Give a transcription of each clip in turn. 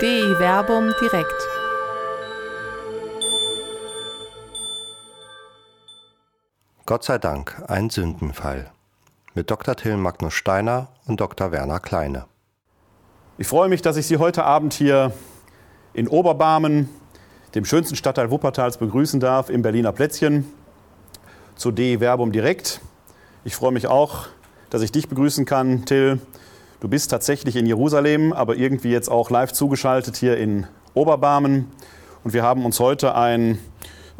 DI Werbung direkt. Gott sei Dank, ein Sündenfall. Mit Dr. Till Magnus Steiner und Dr. Werner Kleine. Ich freue mich, dass ich Sie heute Abend hier in Oberbarmen, dem schönsten Stadtteil Wuppertals, begrüßen darf, im Berliner Plätzchen, zu DI Werbung direkt. Ich freue mich auch, dass ich dich begrüßen kann, Till. Du bist tatsächlich in Jerusalem, aber irgendwie jetzt auch live zugeschaltet hier in Oberbarmen. Und wir haben uns heute ein,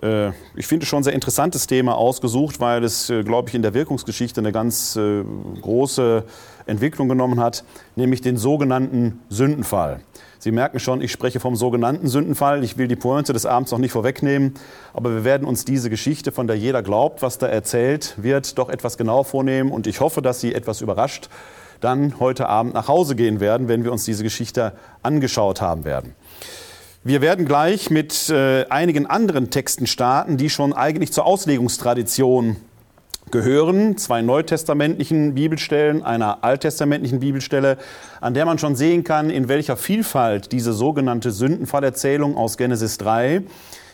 äh, ich finde schon sehr interessantes Thema ausgesucht, weil es, äh, glaube ich, in der Wirkungsgeschichte eine ganz äh, große Entwicklung genommen hat, nämlich den sogenannten Sündenfall. Sie merken schon, ich spreche vom sogenannten Sündenfall. Ich will die Pointe des Abends noch nicht vorwegnehmen, aber wir werden uns diese Geschichte, von der jeder glaubt, was da erzählt wird, doch etwas genau vornehmen und ich hoffe, dass sie etwas überrascht dann heute Abend nach Hause gehen werden, wenn wir uns diese Geschichte angeschaut haben werden. Wir werden gleich mit äh, einigen anderen Texten starten, die schon eigentlich zur Auslegungstradition gehören, zwei neutestamentlichen Bibelstellen, einer alttestamentlichen Bibelstelle, an der man schon sehen kann, in welcher Vielfalt diese sogenannte Sündenfallerzählung aus Genesis 3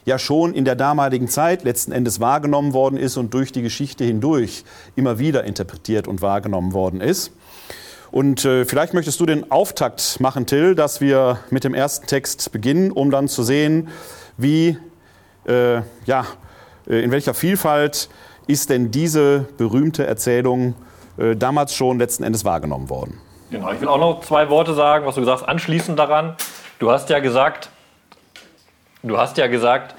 ja schon in der damaligen Zeit letzten Endes wahrgenommen worden ist und durch die Geschichte hindurch immer wieder interpretiert und wahrgenommen worden ist. Und äh, vielleicht möchtest du den Auftakt machen, Till, dass wir mit dem ersten Text beginnen, um dann zu sehen, wie, äh, ja, äh, in welcher Vielfalt ist denn diese berühmte Erzählung äh, damals schon letzten Endes wahrgenommen worden. Genau, ich will auch noch zwei Worte sagen, was du gesagt hast, anschließend daran. Du hast ja gesagt, du hast ja gesagt,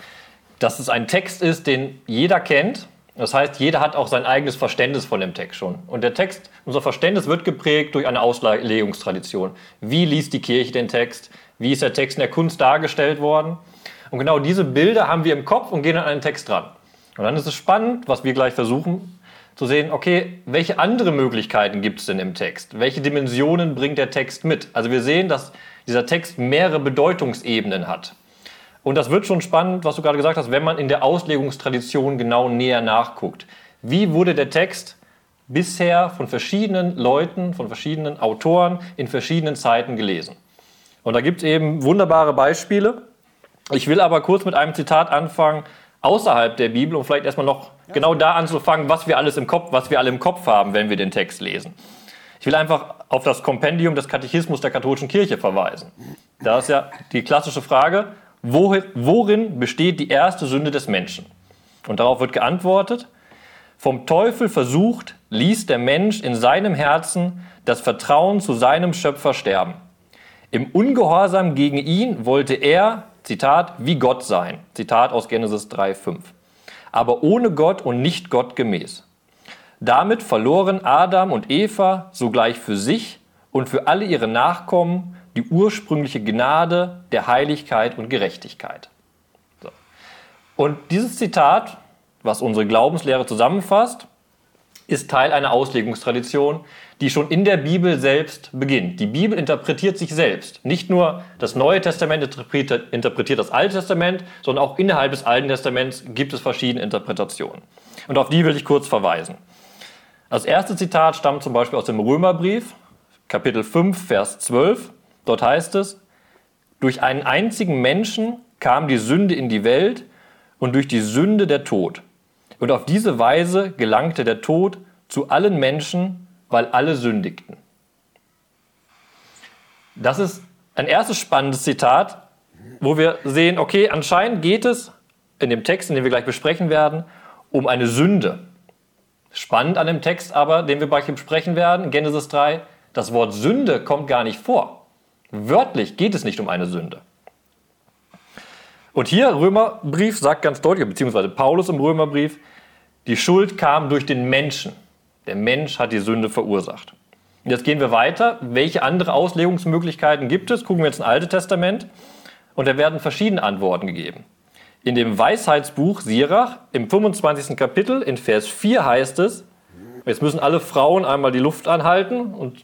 dass es ein Text ist, den jeder kennt, das heißt, jeder hat auch sein eigenes Verständnis von dem Text schon. Und der Text, unser Verständnis wird geprägt durch eine Auslegungstradition. Wie liest die Kirche den Text? Wie ist der Text in der Kunst dargestellt worden? Und genau diese Bilder haben wir im Kopf und gehen an den Text dran. Und dann ist es spannend, was wir gleich versuchen, zu sehen, okay, welche andere Möglichkeiten gibt es denn im Text? Welche Dimensionen bringt der Text mit? Also wir sehen, dass dieser Text mehrere Bedeutungsebenen hat. Und das wird schon spannend, was du gerade gesagt hast, wenn man in der Auslegungstradition genau näher nachguckt. Wie wurde der Text bisher von verschiedenen Leuten, von verschiedenen Autoren in verschiedenen Zeiten gelesen? Und da gibt es eben wunderbare Beispiele. Ich will aber kurz mit einem Zitat anfangen außerhalb der Bibel, um vielleicht erstmal noch ja. genau da anzufangen, was wir alles im Kopf, was wir alle im Kopf haben, wenn wir den Text lesen. Ich will einfach auf das Kompendium des Katechismus der katholischen Kirche verweisen. Da ist ja die klassische Frage, worin besteht die erste Sünde des Menschen? Und darauf wird geantwortet, vom Teufel versucht, ließ der Mensch in seinem Herzen das Vertrauen zu seinem Schöpfer sterben. Im Ungehorsam gegen ihn wollte er, Zitat, wie Gott sein. Zitat aus Genesis 3,5. Aber ohne Gott und nicht Gott gemäß. Damit verloren Adam und Eva sogleich für sich und für alle ihre Nachkommen die ursprüngliche Gnade der Heiligkeit und Gerechtigkeit. So. Und dieses Zitat, was unsere Glaubenslehre zusammenfasst, ist Teil einer Auslegungstradition, die schon in der Bibel selbst beginnt. Die Bibel interpretiert sich selbst. Nicht nur das Neue Testament interpretiert das Alte Testament, sondern auch innerhalb des Alten Testaments gibt es verschiedene Interpretationen. Und auf die will ich kurz verweisen. Das erste Zitat stammt zum Beispiel aus dem Römerbrief, Kapitel 5, Vers 12. Dort heißt es, durch einen einzigen Menschen kam die Sünde in die Welt und durch die Sünde der Tod. Und auf diese Weise gelangte der Tod zu allen Menschen, weil alle sündigten. Das ist ein erstes spannendes Zitat, wo wir sehen, okay, anscheinend geht es in dem Text, den wir gleich besprechen werden, um eine Sünde. Spannend an dem Text aber, den wir gleich besprechen werden, Genesis 3, das Wort Sünde kommt gar nicht vor. Wörtlich geht es nicht um eine Sünde. Und hier Römerbrief sagt ganz deutlich, beziehungsweise Paulus im Römerbrief, die Schuld kam durch den Menschen. Der Mensch hat die Sünde verursacht. Und jetzt gehen wir weiter. Welche andere Auslegungsmöglichkeiten gibt es? Gucken wir jetzt ins Alte Testament. Und da werden verschiedene Antworten gegeben. In dem Weisheitsbuch Sirach im 25. Kapitel in Vers 4 heißt es, jetzt müssen alle Frauen einmal die Luft anhalten und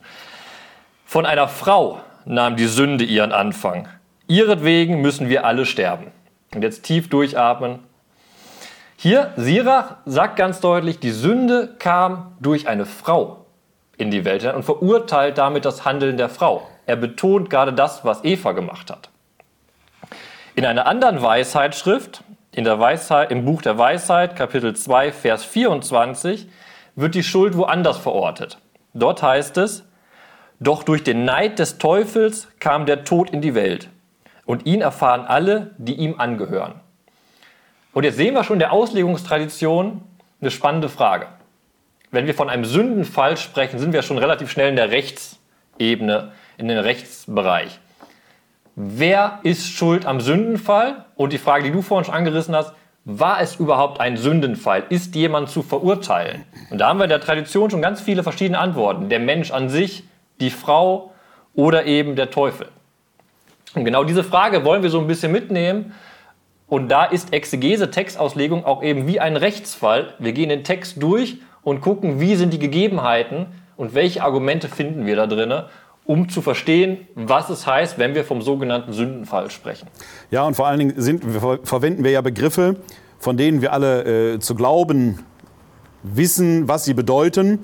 von einer Frau nahm die Sünde ihren Anfang. Ihretwegen müssen wir alle sterben. Und jetzt tief durchatmen. Hier, Sirach sagt ganz deutlich, die Sünde kam durch eine Frau in die Welt und verurteilt damit das Handeln der Frau. Er betont gerade das, was Eva gemacht hat. In einer anderen Weisheitsschrift, in der Weisheit, im Buch der Weisheit, Kapitel 2, Vers 24, wird die Schuld woanders verortet. Dort heißt es, doch durch den Neid des Teufels kam der Tod in die Welt. Und ihn erfahren alle, die ihm angehören. Und jetzt sehen wir schon in der Auslegungstradition eine spannende Frage. Wenn wir von einem Sündenfall sprechen, sind wir schon relativ schnell in der Rechtsebene, in den Rechtsbereich. Wer ist schuld am Sündenfall? Und die Frage, die du vorhin schon angerissen hast, war es überhaupt ein Sündenfall? Ist jemand zu verurteilen? Und da haben wir in der Tradition schon ganz viele verschiedene Antworten. Der Mensch an sich, die Frau oder eben der Teufel. Und genau diese Frage wollen wir so ein bisschen mitnehmen. Und da ist Exegese, Textauslegung auch eben wie ein Rechtsfall. Wir gehen den Text durch und gucken, wie sind die Gegebenheiten und welche Argumente finden wir da drin, um zu verstehen, was es heißt, wenn wir vom sogenannten Sündenfall sprechen. Ja, und vor allen Dingen sind, verwenden wir ja Begriffe, von denen wir alle äh, zu glauben wissen, was sie bedeuten.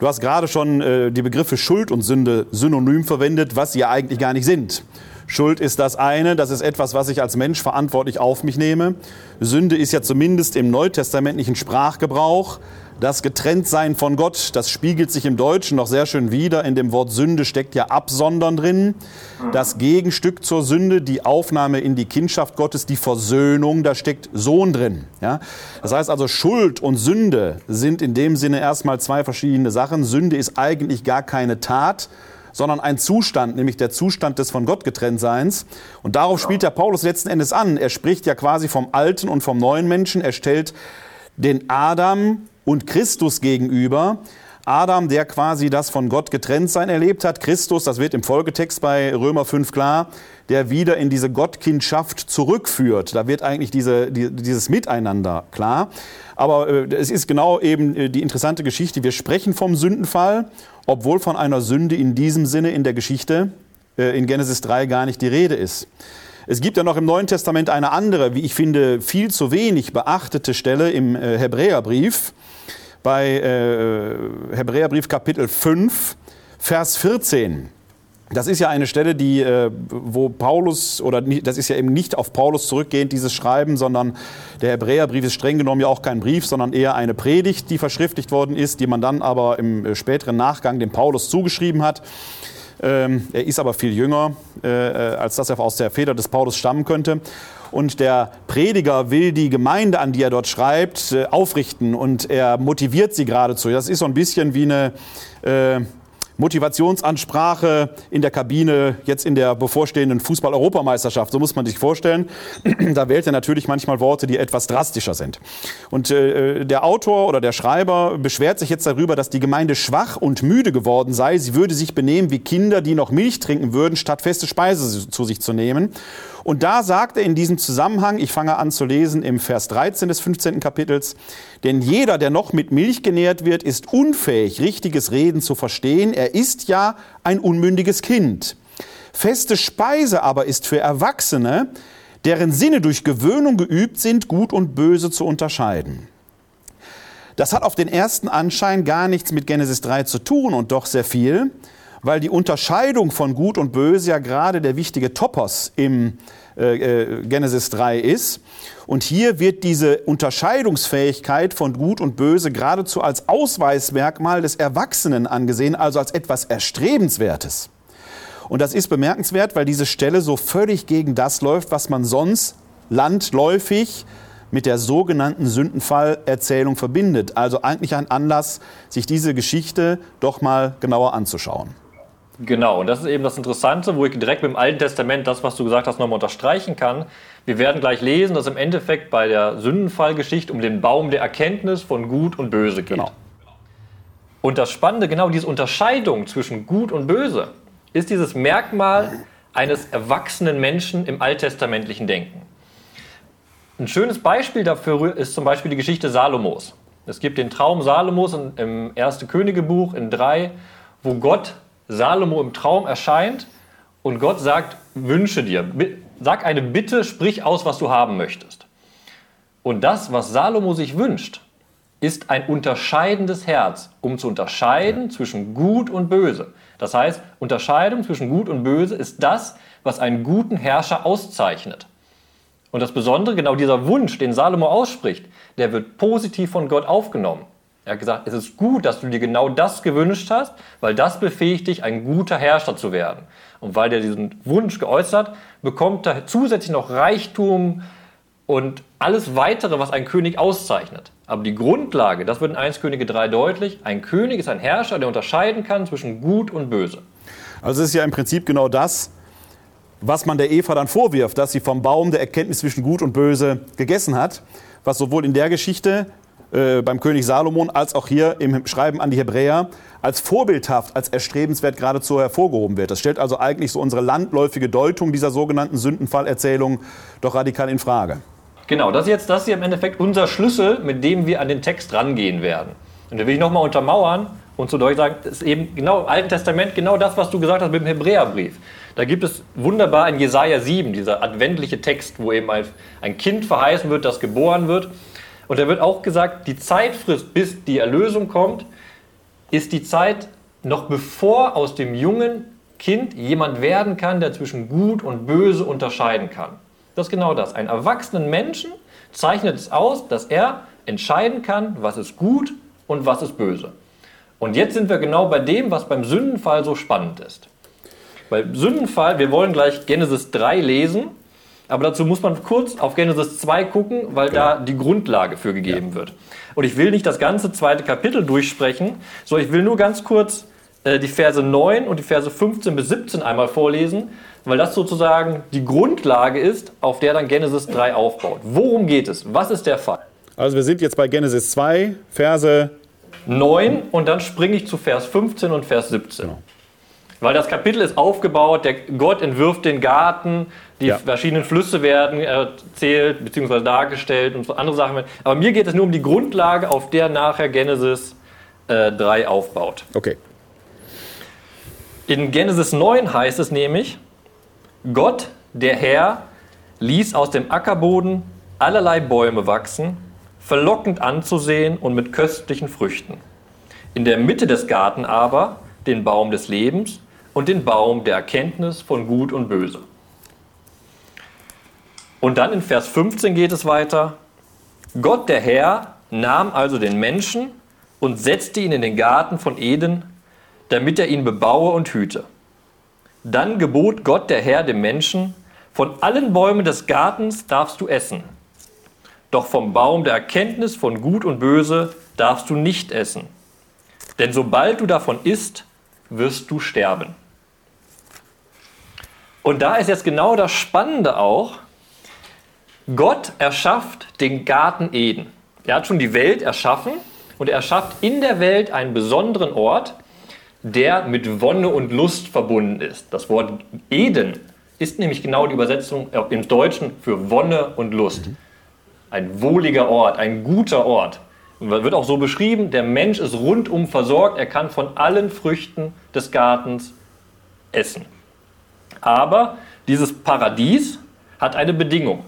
Du hast gerade schon äh, die Begriffe Schuld und Sünde synonym verwendet, was sie ja eigentlich gar nicht sind. Schuld ist das eine, das ist etwas, was ich als Mensch verantwortlich auf mich nehme. Sünde ist ja zumindest im neutestamentlichen Sprachgebrauch das Getrenntsein von Gott. Das spiegelt sich im Deutschen noch sehr schön wider. In dem Wort Sünde steckt ja Absondern drin. Das Gegenstück zur Sünde, die Aufnahme in die Kindschaft Gottes, die Versöhnung, da steckt Sohn drin. Ja? Das heißt also, Schuld und Sünde sind in dem Sinne erstmal zwei verschiedene Sachen. Sünde ist eigentlich gar keine Tat, sondern ein Zustand, nämlich der Zustand des von Gott getrennt Seins. Und darauf spielt der Paulus letzten Endes an. Er spricht ja quasi vom alten und vom neuen Menschen. Er stellt den Adam und Christus gegenüber. Adam, der quasi das von Gott getrennt sein erlebt hat. Christus, das wird im Folgetext bei Römer 5 klar, der wieder in diese Gottkindschaft zurückführt. Da wird eigentlich diese, die, dieses Miteinander klar. Aber äh, es ist genau eben äh, die interessante Geschichte. Wir sprechen vom Sündenfall obwohl von einer Sünde in diesem Sinne in der Geschichte äh, in Genesis 3 gar nicht die Rede ist. Es gibt ja noch im Neuen Testament eine andere, wie ich finde, viel zu wenig beachtete Stelle im äh, Hebräerbrief, bei äh, Hebräerbrief Kapitel 5, Vers 14. Das ist ja eine Stelle, die, äh, wo Paulus, oder das ist ja eben nicht auf Paulus zurückgehend, dieses Schreiben, sondern der Hebräerbrief ist streng genommen ja auch kein Brief, sondern eher eine Predigt, die verschriftlicht worden ist, die man dann aber im äh, späteren Nachgang dem Paulus zugeschrieben hat. Ähm, er ist aber viel jünger, äh, als dass er aus der Feder des Paulus stammen könnte. Und der Prediger will die Gemeinde, an die er dort schreibt, aufrichten und er motiviert sie geradezu. Das ist so ein bisschen wie eine Motivationsansprache in der Kabine, jetzt in der bevorstehenden Fußball-Europameisterschaft. So muss man sich vorstellen. da wählt er natürlich manchmal Worte, die etwas drastischer sind. Und äh, der Autor oder der Schreiber beschwert sich jetzt darüber, dass die Gemeinde schwach und müde geworden sei. Sie würde sich benehmen wie Kinder, die noch Milch trinken würden, statt feste Speise zu sich zu nehmen. Und da sagt er in diesem Zusammenhang, ich fange an zu lesen im Vers 13 des 15. Kapitels, denn jeder, der noch mit Milch genährt wird, ist unfähig, richtiges Reden zu verstehen. Er ist ja ein unmündiges Kind. Feste Speise aber ist für Erwachsene, deren Sinne durch Gewöhnung geübt sind, gut und böse zu unterscheiden. Das hat auf den ersten Anschein gar nichts mit Genesis 3 zu tun und doch sehr viel weil die Unterscheidung von Gut und Böse ja gerade der wichtige Topos im äh, äh, Genesis 3 ist. Und hier wird diese Unterscheidungsfähigkeit von Gut und Böse geradezu als Ausweismerkmal des Erwachsenen angesehen, also als etwas Erstrebenswertes. Und das ist bemerkenswert, weil diese Stelle so völlig gegen das läuft, was man sonst landläufig mit der sogenannten Sündenfallerzählung verbindet. Also eigentlich ein Anlass, sich diese Geschichte doch mal genauer anzuschauen. Genau, und das ist eben das Interessante, wo ich direkt mit dem Alten Testament das, was du gesagt hast, nochmal unterstreichen kann. Wir werden gleich lesen, dass im Endeffekt bei der Sündenfallgeschichte um den Baum der Erkenntnis von Gut und Böse geht. Genau. Und das Spannende, genau diese Unterscheidung zwischen Gut und Böse, ist dieses Merkmal eines erwachsenen Menschen im alttestamentlichen Denken. Ein schönes Beispiel dafür ist zum Beispiel die Geschichte Salomos. Es gibt den Traum Salomos im Erste Königebuch in drei, wo Gott Salomo im Traum erscheint und Gott sagt, wünsche dir, sag eine Bitte, sprich aus, was du haben möchtest. Und das, was Salomo sich wünscht, ist ein unterscheidendes Herz, um zu unterscheiden ja. zwischen Gut und Böse. Das heißt, Unterscheidung zwischen Gut und Böse ist das, was einen guten Herrscher auszeichnet. Und das Besondere, genau dieser Wunsch, den Salomo ausspricht, der wird positiv von Gott aufgenommen. Er hat gesagt, es ist gut, dass du dir genau das gewünscht hast, weil das befähigt dich, ein guter Herrscher zu werden. Und weil er diesen Wunsch geäußert, bekommt er zusätzlich noch Reichtum und alles weitere, was ein König auszeichnet. Aber die Grundlage, das wird in 1 Könige 3 deutlich, ein König ist ein Herrscher, der unterscheiden kann zwischen Gut und Böse. Also es ist ja im Prinzip genau das, was man der Eva dann vorwirft, dass sie vom Baum der Erkenntnis zwischen Gut und Böse gegessen hat, was sowohl in der Geschichte äh, beim König Salomon als auch hier im Schreiben an die Hebräer als vorbildhaft, als erstrebenswert geradezu hervorgehoben wird. Das stellt also eigentlich so unsere landläufige Deutung dieser sogenannten Sündenfallerzählung doch radikal in Frage. Genau, das ist jetzt das hier im Endeffekt unser Schlüssel, mit dem wir an den Text rangehen werden. Und da will ich nochmal untermauern und zu Deutsch sagen, das ist eben genau im Alten Testament genau das, was du gesagt hast mit dem Hebräerbrief. Da gibt es wunderbar in Jesaja 7, dieser adventliche Text, wo eben ein Kind verheißen wird, das geboren wird. Und da wird auch gesagt, die Zeitfrist, bis die Erlösung kommt, ist die Zeit noch bevor aus dem jungen Kind jemand werden kann, der zwischen Gut und Böse unterscheiden kann. Das ist genau das. Ein erwachsenen Menschen zeichnet es aus, dass er entscheiden kann, was ist gut und was ist böse. Und jetzt sind wir genau bei dem, was beim Sündenfall so spannend ist. Beim Sündenfall, wir wollen gleich Genesis 3 lesen, aber dazu muss man kurz auf Genesis 2 gucken, weil genau. da die Grundlage für gegeben ja. wird. Und ich will nicht das ganze zweite Kapitel durchsprechen, sondern ich will nur ganz kurz äh, die Verse 9 und die Verse 15 bis 17 einmal vorlesen, weil das sozusagen die Grundlage ist, auf der dann Genesis 3 aufbaut. Worum geht es? Was ist der Fall? Also wir sind jetzt bei Genesis 2, Verse 9 und dann springe ich zu Vers 15 und Vers 17. Genau. Weil das Kapitel ist aufgebaut, der Gott entwirft den Garten, die ja. verschiedenen Flüsse werden erzählt bzw. dargestellt und so andere Sachen. Aber mir geht es nur um die Grundlage, auf der nachher Genesis äh, 3 aufbaut. Okay. In Genesis 9 heißt es nämlich, Gott, der Herr, ließ aus dem Ackerboden allerlei Bäume wachsen, verlockend anzusehen und mit köstlichen Früchten. In der Mitte des Garten aber den Baum des Lebens und den Baum der Erkenntnis von Gut und Böse. Und dann in Vers 15 geht es weiter. Gott der Herr nahm also den Menschen und setzte ihn in den Garten von Eden, damit er ihn bebaue und hüte. Dann gebot Gott der Herr dem Menschen, von allen Bäumen des Gartens darfst du essen, doch vom Baum der Erkenntnis von Gut und Böse darfst du nicht essen. Denn sobald du davon isst, wirst du sterben. Und da ist jetzt genau das Spannende auch, Gott erschafft den Garten Eden. Er hat schon die Welt erschaffen und er erschafft in der Welt einen besonderen Ort, der mit Wonne und Lust verbunden ist. Das Wort Eden ist nämlich genau die Übersetzung im Deutschen für Wonne und Lust. Ein wohliger Ort, ein guter Ort. Und wird auch so beschrieben, der Mensch ist rundum versorgt, er kann von allen Früchten des Gartens essen. Aber dieses Paradies hat eine Bedingung.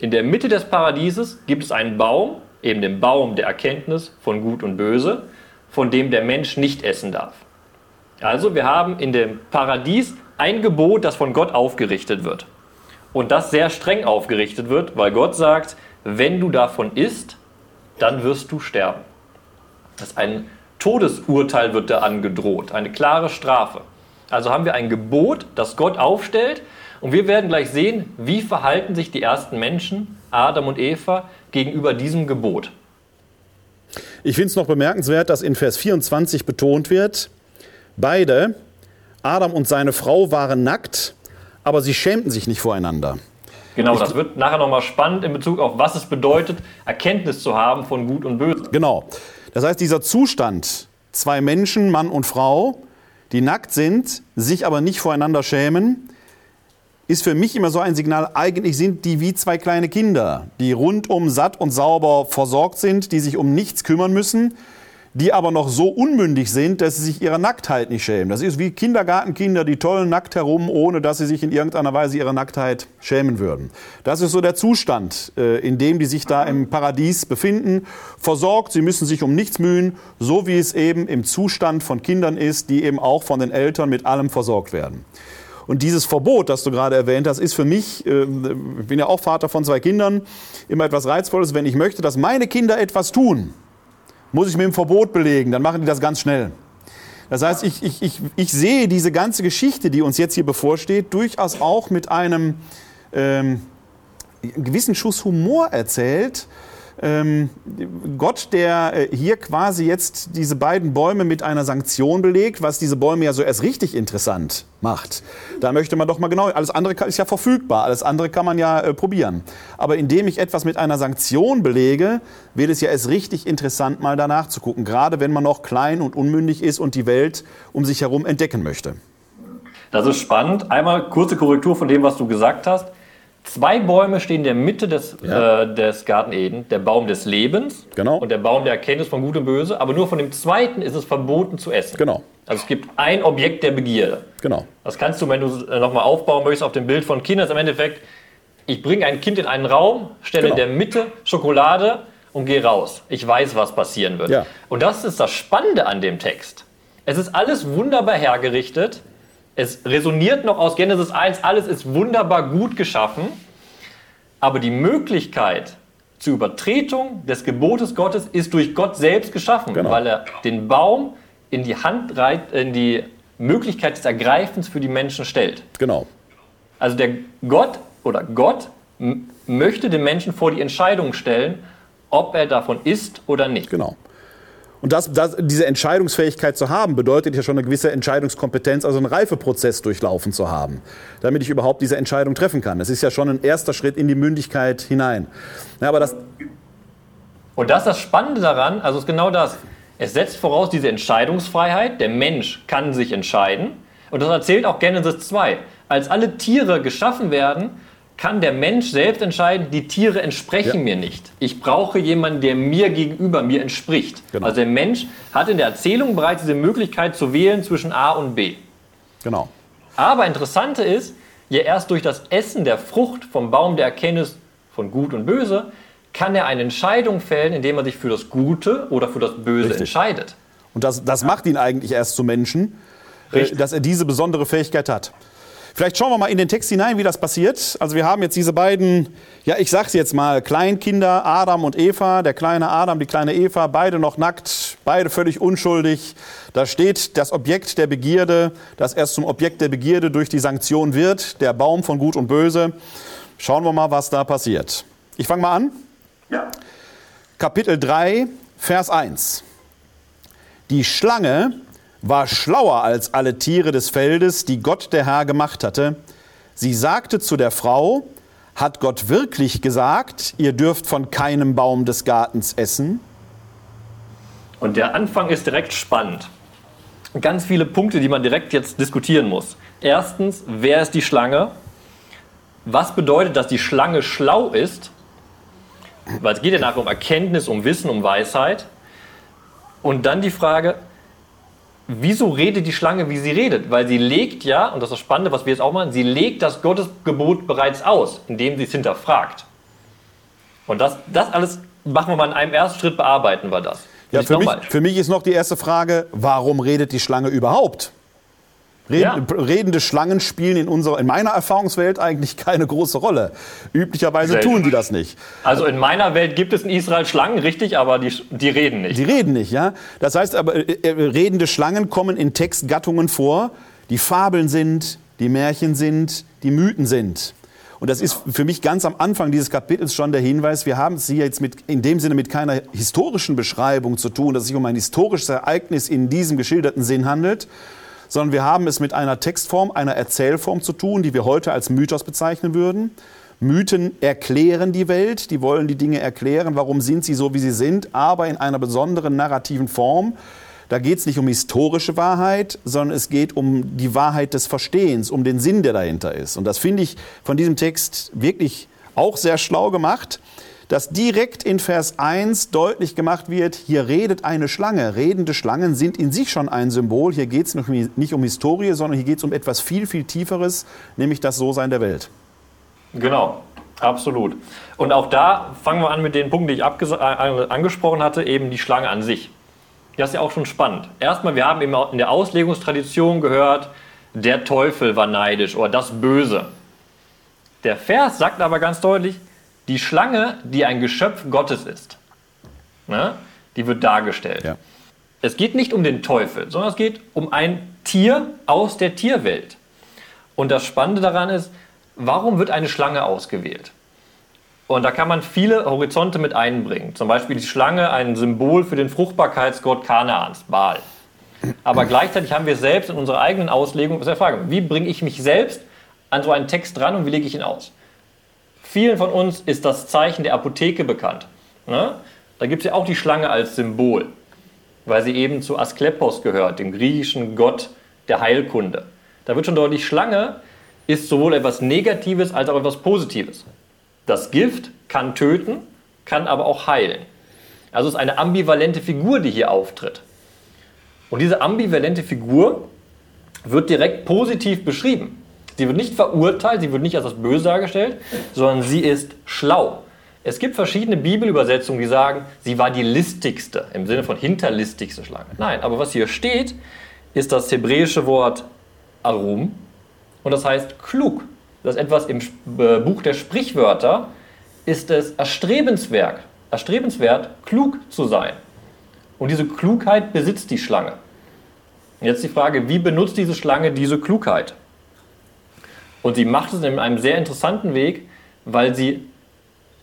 In der Mitte des Paradieses gibt es einen Baum, eben den Baum der Erkenntnis von Gut und Böse, von dem der Mensch nicht essen darf. Also wir haben in dem Paradies ein Gebot, das von Gott aufgerichtet wird. Und das sehr streng aufgerichtet wird, weil Gott sagt, wenn du davon isst, dann wirst du sterben. Das ist ein Todesurteil wird da angedroht, eine klare Strafe. Also haben wir ein Gebot, das Gott aufstellt und wir werden gleich sehen, wie verhalten sich die ersten Menschen, Adam und Eva, gegenüber diesem Gebot. Ich finde es noch bemerkenswert, dass in Vers 24 betont wird, beide, Adam und seine Frau, waren nackt, aber sie schämten sich nicht voreinander. Genau, das wird nachher nochmal spannend in Bezug auf, was es bedeutet, Erkenntnis zu haben von Gut und Böse. Genau. Das heißt, dieser Zustand, zwei Menschen, Mann und Frau, die nackt sind, sich aber nicht voreinander schämen, ist für mich immer so ein Signal, eigentlich sind die wie zwei kleine Kinder, die rundum satt und sauber versorgt sind, die sich um nichts kümmern müssen, die aber noch so unmündig sind, dass sie sich ihrer Nacktheit nicht schämen. Das ist wie Kindergartenkinder, die tollen nackt herum, ohne dass sie sich in irgendeiner Weise ihrer Nacktheit schämen würden. Das ist so der Zustand, äh, in dem die sich da im Paradies befinden. Versorgt, sie müssen sich um nichts mühen, so wie es eben im Zustand von Kindern ist, die eben auch von den Eltern mit allem versorgt werden. Und dieses Verbot, das du gerade erwähnt hast, ist für mich, äh, ich bin ja auch Vater von zwei Kindern, immer etwas Reizvolles. Wenn ich möchte, dass meine Kinder etwas tun, muss ich mit dem Verbot belegen, dann machen die das ganz schnell. Das heißt, ich, ich, ich, ich sehe diese ganze Geschichte, die uns jetzt hier bevorsteht, durchaus auch mit einem ähm, gewissen Schuss Humor erzählt, ähm, Gott, der äh, hier quasi jetzt diese beiden Bäume mit einer Sanktion belegt, was diese Bäume ja so erst richtig interessant macht. Da möchte man doch mal genau, alles andere ist ja verfügbar, alles andere kann man ja äh, probieren. Aber indem ich etwas mit einer Sanktion belege, wird es ja erst richtig interessant, mal danach zu gucken, gerade wenn man noch klein und unmündig ist und die Welt um sich herum entdecken möchte. Das ist spannend. Einmal kurze Korrektur von dem, was du gesagt hast. Zwei Bäume stehen in der Mitte des, ja. äh, des Garten Eden. Der Baum des Lebens genau. und der Baum der Erkenntnis von Gut und Böse. Aber nur von dem zweiten ist es verboten zu essen. Genau. Also es gibt ein Objekt der Begierde. Genau. Das kannst du, wenn du äh, nochmal aufbauen möchtest auf dem Bild von Kindern, ist im Endeffekt, ich bringe ein Kind in einen Raum, stelle genau. in der Mitte Schokolade und gehe raus. Ich weiß, was passieren wird. Ja. Und das ist das Spannende an dem Text. Es ist alles wunderbar hergerichtet. Es resoniert noch aus Genesis 1, alles ist wunderbar gut geschaffen, aber die Möglichkeit zur Übertretung des Gebotes Gottes ist durch Gott selbst geschaffen, genau. weil er den Baum in die Hand in die Möglichkeit des Ergreifens für die Menschen stellt. Genau. Also der Gott oder Gott möchte den Menschen vor die Entscheidung stellen, ob er davon ist oder nicht. Genau. Und das, das, diese Entscheidungsfähigkeit zu haben, bedeutet ja schon eine gewisse Entscheidungskompetenz, also einen Reifeprozess durchlaufen zu haben, damit ich überhaupt diese Entscheidung treffen kann. Das ist ja schon ein erster Schritt in die Mündigkeit hinein. Ja, aber das Und das ist das Spannende daran, also ist genau das. Es setzt voraus diese Entscheidungsfreiheit. Der Mensch kann sich entscheiden. Und das erzählt auch Genesis 2. Als alle Tiere geschaffen werden, kann der Mensch selbst entscheiden, die Tiere entsprechen ja. mir nicht. Ich brauche jemanden, der mir gegenüber mir entspricht. Genau. Also der Mensch hat in der Erzählung bereits diese Möglichkeit zu wählen zwischen A und B. Genau. Aber interessante ist, ja erst durch das Essen der Frucht vom Baum der Erkenntnis von Gut und Böse kann er eine Entscheidung fällen, indem er sich für das Gute oder für das Böse Richtig. entscheidet. Und das, das macht ihn eigentlich erst zu Menschen, äh, Richtig. dass er diese besondere Fähigkeit hat. Vielleicht schauen wir mal in den Text hinein, wie das passiert. Also wir haben jetzt diese beiden, ja ich sag's jetzt mal, Kleinkinder, Adam und Eva, der kleine Adam, die kleine Eva, beide noch nackt, beide völlig unschuldig. Da steht das Objekt der Begierde, das erst zum Objekt der Begierde durch die Sanktion wird, der Baum von Gut und Böse. Schauen wir mal, was da passiert. Ich fange mal an. Ja. Kapitel 3, Vers 1. Die Schlange war schlauer als alle Tiere des Feldes, die Gott der Herr gemacht hatte. Sie sagte zu der Frau, hat Gott wirklich gesagt, ihr dürft von keinem Baum des Gartens essen? Und der Anfang ist direkt spannend. Ganz viele Punkte, die man direkt jetzt diskutieren muss. Erstens, wer ist die Schlange? Was bedeutet, dass die Schlange schlau ist? Weil es geht ja nachher um Erkenntnis, um Wissen, um Weisheit. Und dann die Frage, wieso redet die Schlange, wie sie redet? Weil sie legt ja, und das ist das Spannende, was wir jetzt auch machen, sie legt das Gottesgebot bereits aus, indem sie es hinterfragt. Und das, das alles machen wir mal in einem ersten Schritt, bearbeiten wir das. Ja, für mich, für mich ist noch die erste Frage, warum redet die Schlange überhaupt? Reden, ja. Redende Schlangen spielen in, unserer, in meiner Erfahrungswelt eigentlich keine große Rolle. Üblicherweise Selten. tun die das nicht. Also in meiner Welt gibt es in Israel Schlangen, richtig, aber die, die reden nicht. Die reden nicht, ja. Das heißt aber, äh, äh, redende Schlangen kommen in Textgattungen vor, die Fabeln sind, die Märchen sind, die Mythen sind. Und das ist für mich ganz am Anfang dieses Kapitels schon der Hinweis, wir haben es hier jetzt mit, in dem Sinne mit keiner historischen Beschreibung zu tun, dass es sich um ein historisches Ereignis in diesem geschilderten Sinn handelt, sondern wir haben es mit einer Textform, einer Erzählform zu tun, die wir heute als Mythos bezeichnen würden. Mythen erklären die Welt, die wollen die Dinge erklären, warum sind sie so, wie sie sind, aber in einer besonderen narrativen Form. Da geht es nicht um historische Wahrheit, sondern es geht um die Wahrheit des Verstehens, um den Sinn, der dahinter ist. Und das finde ich von diesem Text wirklich auch sehr schlau gemacht dass direkt in Vers 1 deutlich gemacht wird, hier redet eine Schlange. Redende Schlangen sind in sich schon ein Symbol. Hier geht es nicht um Historie, sondern hier geht es um etwas viel, viel Tieferes, nämlich das So-Sein der Welt. Genau, absolut. Und auch da fangen wir an mit den Punkten, die ich angesprochen hatte, eben die Schlange an sich. Das ist ja auch schon spannend. Erstmal, wir haben eben in der Auslegungstradition gehört, der Teufel war neidisch oder das Böse. Der Vers sagt aber ganz deutlich, die Schlange, die ein Geschöpf Gottes ist, ne, die wird dargestellt. Ja. Es geht nicht um den Teufel, sondern es geht um ein Tier aus der Tierwelt. Und das Spannende daran ist, warum wird eine Schlange ausgewählt? Und da kann man viele Horizonte mit einbringen. Zum Beispiel die Schlange, ein Symbol für den Fruchtbarkeitsgott Kanaans, Baal. Aber gleichzeitig haben wir selbst in unserer eigenen Auslegung, das ist die Frage, wie bringe ich mich selbst an so einen Text dran und wie lege ich ihn aus? Vielen von uns ist das Zeichen der Apotheke bekannt. Ne? Da gibt es ja auch die Schlange als Symbol, weil sie eben zu Asklepos gehört, dem griechischen Gott der Heilkunde. Da wird schon deutlich, Schlange ist sowohl etwas Negatives als auch etwas Positives. Das Gift kann töten, kann aber auch heilen. Also es ist eine ambivalente Figur, die hier auftritt. Und diese ambivalente Figur wird direkt positiv beschrieben. Sie wird nicht verurteilt, sie wird nicht als das Böse dargestellt, sondern sie ist schlau. Es gibt verschiedene Bibelübersetzungen, die sagen, sie war die listigste, im Sinne von hinterlistigste Schlange. Nein, aber was hier steht, ist das hebräische Wort Arum und das heißt klug. Das ist etwas im äh, Buch der Sprichwörter, ist es erstrebenswert, erstrebenswert, klug zu sein. Und diese Klugheit besitzt die Schlange. Jetzt die Frage, wie benutzt diese Schlange diese Klugheit? Und sie macht es in einem sehr interessanten Weg, weil sie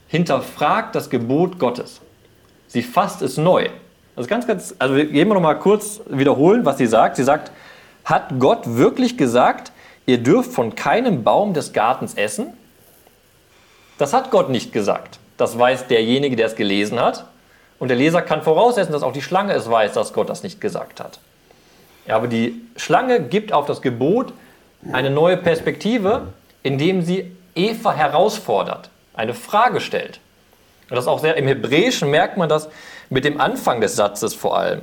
hinterfragt das Gebot Gottes. Sie fasst es neu. Ist ganz, ganz, also wir gehen wir noch mal kurz wiederholen, was sie sagt. Sie sagt, hat Gott wirklich gesagt, ihr dürft von keinem Baum des Gartens essen? Das hat Gott nicht gesagt. Das weiß derjenige, der es gelesen hat. Und der Leser kann voraussetzen, dass auch die Schlange es weiß, dass Gott das nicht gesagt hat. Ja, aber die Schlange gibt auf das Gebot eine neue Perspektive, indem sie Eva herausfordert, eine Frage stellt. Und das auch sehr, im Hebräischen merkt man das mit dem Anfang des Satzes vor allem.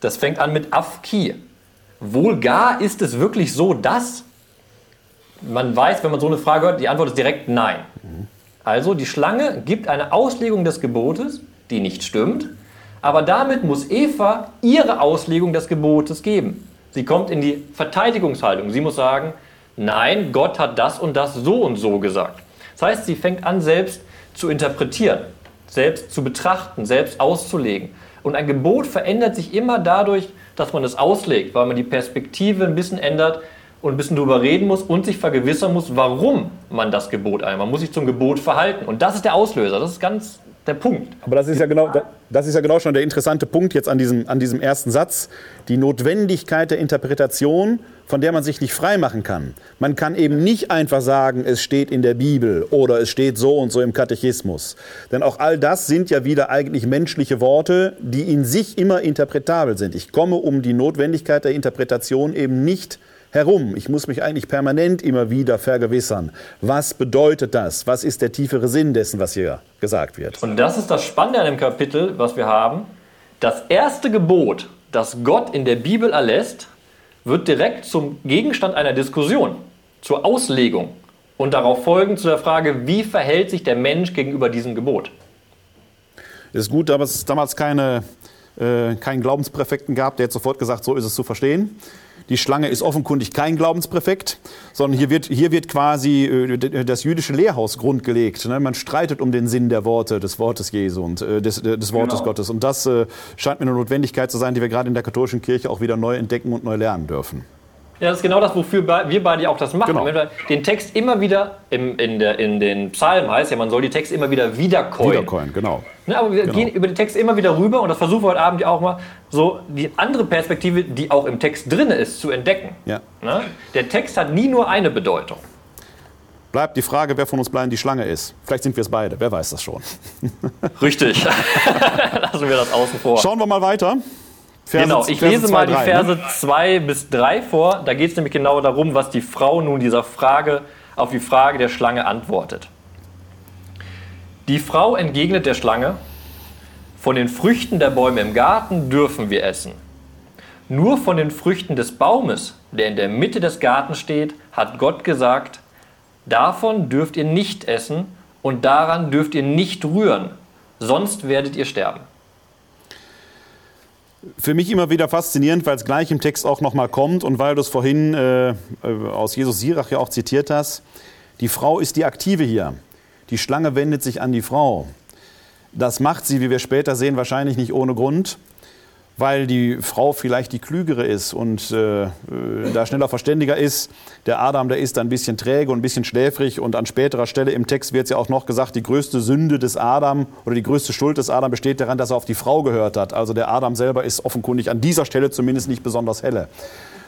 Das fängt an mit Afki. Wohl gar ist es wirklich so, dass man weiß, wenn man so eine Frage hört, die Antwort ist direkt nein. Also die Schlange gibt eine Auslegung des Gebotes, die nicht stimmt, aber damit muss Eva ihre Auslegung des Gebotes geben. Sie kommt in die Verteidigungshaltung. Sie muss sagen, nein, Gott hat das und das so und so gesagt. Das heißt, sie fängt an, selbst zu interpretieren, selbst zu betrachten, selbst auszulegen. Und ein Gebot verändert sich immer dadurch, dass man es auslegt, weil man die Perspektive ein bisschen ändert und ein bisschen drüber reden muss und sich vergewissern muss, warum man das Gebot einmal. Man muss sich zum Gebot verhalten. Und das ist der Auslöser. Das ist ganz der Punkt. Aber das ist ja genau, das ist ja genau schon der interessante Punkt jetzt an diesem, an diesem ersten Satz. Die Notwendigkeit der Interpretation, von der man sich nicht freimachen kann. Man kann eben nicht einfach sagen, es steht in der Bibel oder es steht so und so im Katechismus. Denn auch all das sind ja wieder eigentlich menschliche Worte, die in sich immer interpretabel sind. Ich komme um die Notwendigkeit der Interpretation eben nicht herum. Ich muss mich eigentlich permanent immer wieder vergewissern. Was bedeutet das? Was ist der tiefere Sinn dessen, was hier gesagt wird? Und das ist das Spannende an dem Kapitel, was wir haben. Das erste Gebot, das Gott in der Bibel erlässt, wird direkt zum Gegenstand einer Diskussion, zur Auslegung und darauf folgend zu der Frage, wie verhält sich der Mensch gegenüber diesem Gebot. Es ist gut, dass es damals keine, äh, keinen Glaubenspräfekten gab, der jetzt sofort gesagt, so ist es zu verstehen. Die Schlange ist offenkundig kein Glaubenspräfekt, sondern hier wird, hier wird quasi äh, das jüdische Lehrhaus grundgelegt. Ne? Man streitet um den Sinn der Worte, des Wortes Jesu und äh, des, äh, des Wortes genau. Gottes. Und das scheint mir eine Notwendigkeit zu sein, die wir gerade in der katholischen Kirche auch wieder neu entdecken und neu lernen dürfen. Ja, das ist genau das, wofür wir beide auch das machen. Genau. Wenn wir den Text immer wieder, im, in, der, in den Psalmen heißt ja, man soll die Texte immer wieder wiedercoin. Wiedercoin, genau. Ne, aber wir genau. gehen über den Text immer wieder rüber und das versuchen wir heute Abend ja auch mal, so die andere Perspektive, die auch im Text drin ist, zu entdecken. Ja. Ne? Der Text hat nie nur eine Bedeutung. Bleibt die Frage, wer von uns beiden die Schlange ist. Vielleicht sind wir es beide, wer weiß das schon. Richtig. Lassen wir das außen vor. Schauen wir mal weiter. Verse, genau, ich Verse lese zwei, mal die Verse 2 ne? bis 3 vor. Da geht es nämlich genau darum, was die Frau nun dieser Frage auf die Frage der Schlange antwortet. Die Frau entgegnet der Schlange, von den Früchten der Bäume im Garten dürfen wir essen. Nur von den Früchten des Baumes, der in der Mitte des Gartens steht, hat Gott gesagt, davon dürft ihr nicht essen und daran dürft ihr nicht rühren, sonst werdet ihr sterben. Für mich immer wieder faszinierend, weil es gleich im Text auch nochmal kommt und weil du es vorhin äh, aus Jesus Sirach ja auch zitiert hast. Die Frau ist die Aktive hier. Die Schlange wendet sich an die Frau. Das macht sie, wie wir später sehen, wahrscheinlich nicht ohne Grund weil die Frau vielleicht die klügere ist und äh, äh, da schneller verständiger ist. Der Adam, der ist ein bisschen träge und ein bisschen schläfrig und an späterer Stelle im Text wird ja auch noch gesagt, die größte Sünde des Adam oder die größte Schuld des Adam besteht daran, dass er auf die Frau gehört hat. Also der Adam selber ist offenkundig an dieser Stelle zumindest nicht besonders helle.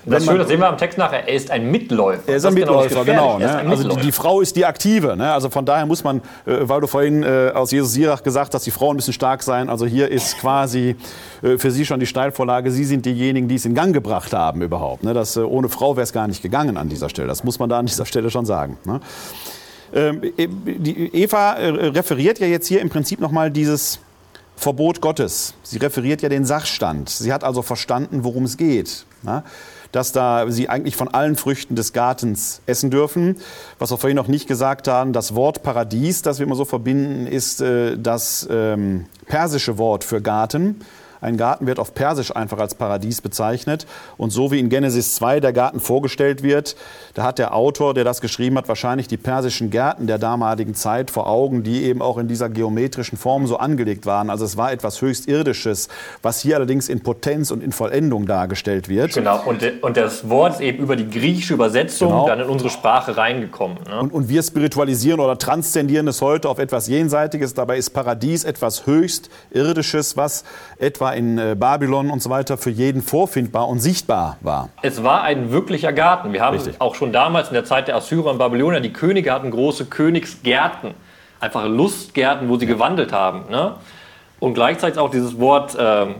Das Schöne, das sehen wir am Text nachher, er ist ein Mitläufer. Er ist ein Mitläufer, genau. Ne? Ein also die, die, Frau ist die Aktive. Ne? Also von daher muss man, äh, weil du vorhin äh, aus Jesus Sirach gesagt hast, die Frauen müssen stark sein. Also hier ist quasi äh, für sie schon die Steilvorlage. Sie sind diejenigen, die es in Gang gebracht haben überhaupt. Ne? Das, äh, ohne Frau wäre es gar nicht gegangen an dieser Stelle. Das muss man da an dieser Stelle schon sagen. Ne? Ähm, e, die Eva äh, referiert ja jetzt hier im Prinzip nochmal dieses Verbot Gottes. Sie referiert ja den Sachstand. Sie hat also verstanden, worum es geht. Ne? Dass da sie eigentlich von allen Früchten des Gartens essen dürfen. Was wir vorhin noch nicht gesagt haben, das Wort Paradies, das wir immer so verbinden, ist äh, das ähm, persische Wort für Garten. Ein Garten wird auf Persisch einfach als Paradies bezeichnet. Und so wie in Genesis 2 der Garten vorgestellt wird, da hat der Autor, der das geschrieben hat, wahrscheinlich die persischen Gärten der damaligen Zeit vor Augen, die eben auch in dieser geometrischen Form so angelegt waren. Also es war etwas höchst Irdisches, was hier allerdings in Potenz und in Vollendung dargestellt wird. Genau, und, und das Wort ist eben über die griechische Übersetzung genau. dann in unsere Sprache reingekommen. Ne? Und, und wir spiritualisieren oder transzendieren es heute auf etwas Jenseitiges. Dabei ist Paradies etwas höchst Irdisches, was etwa in äh, Babylon und so weiter für jeden vorfindbar und sichtbar war. Es war ein wirklicher Garten. Wir haben Richtig. auch schon damals in der Zeit der Assyrer und Babylonier, die Könige hatten große Königsgärten, einfach Lustgärten, wo sie gewandelt haben. Ne? Und gleichzeitig auch dieses Wort ähm,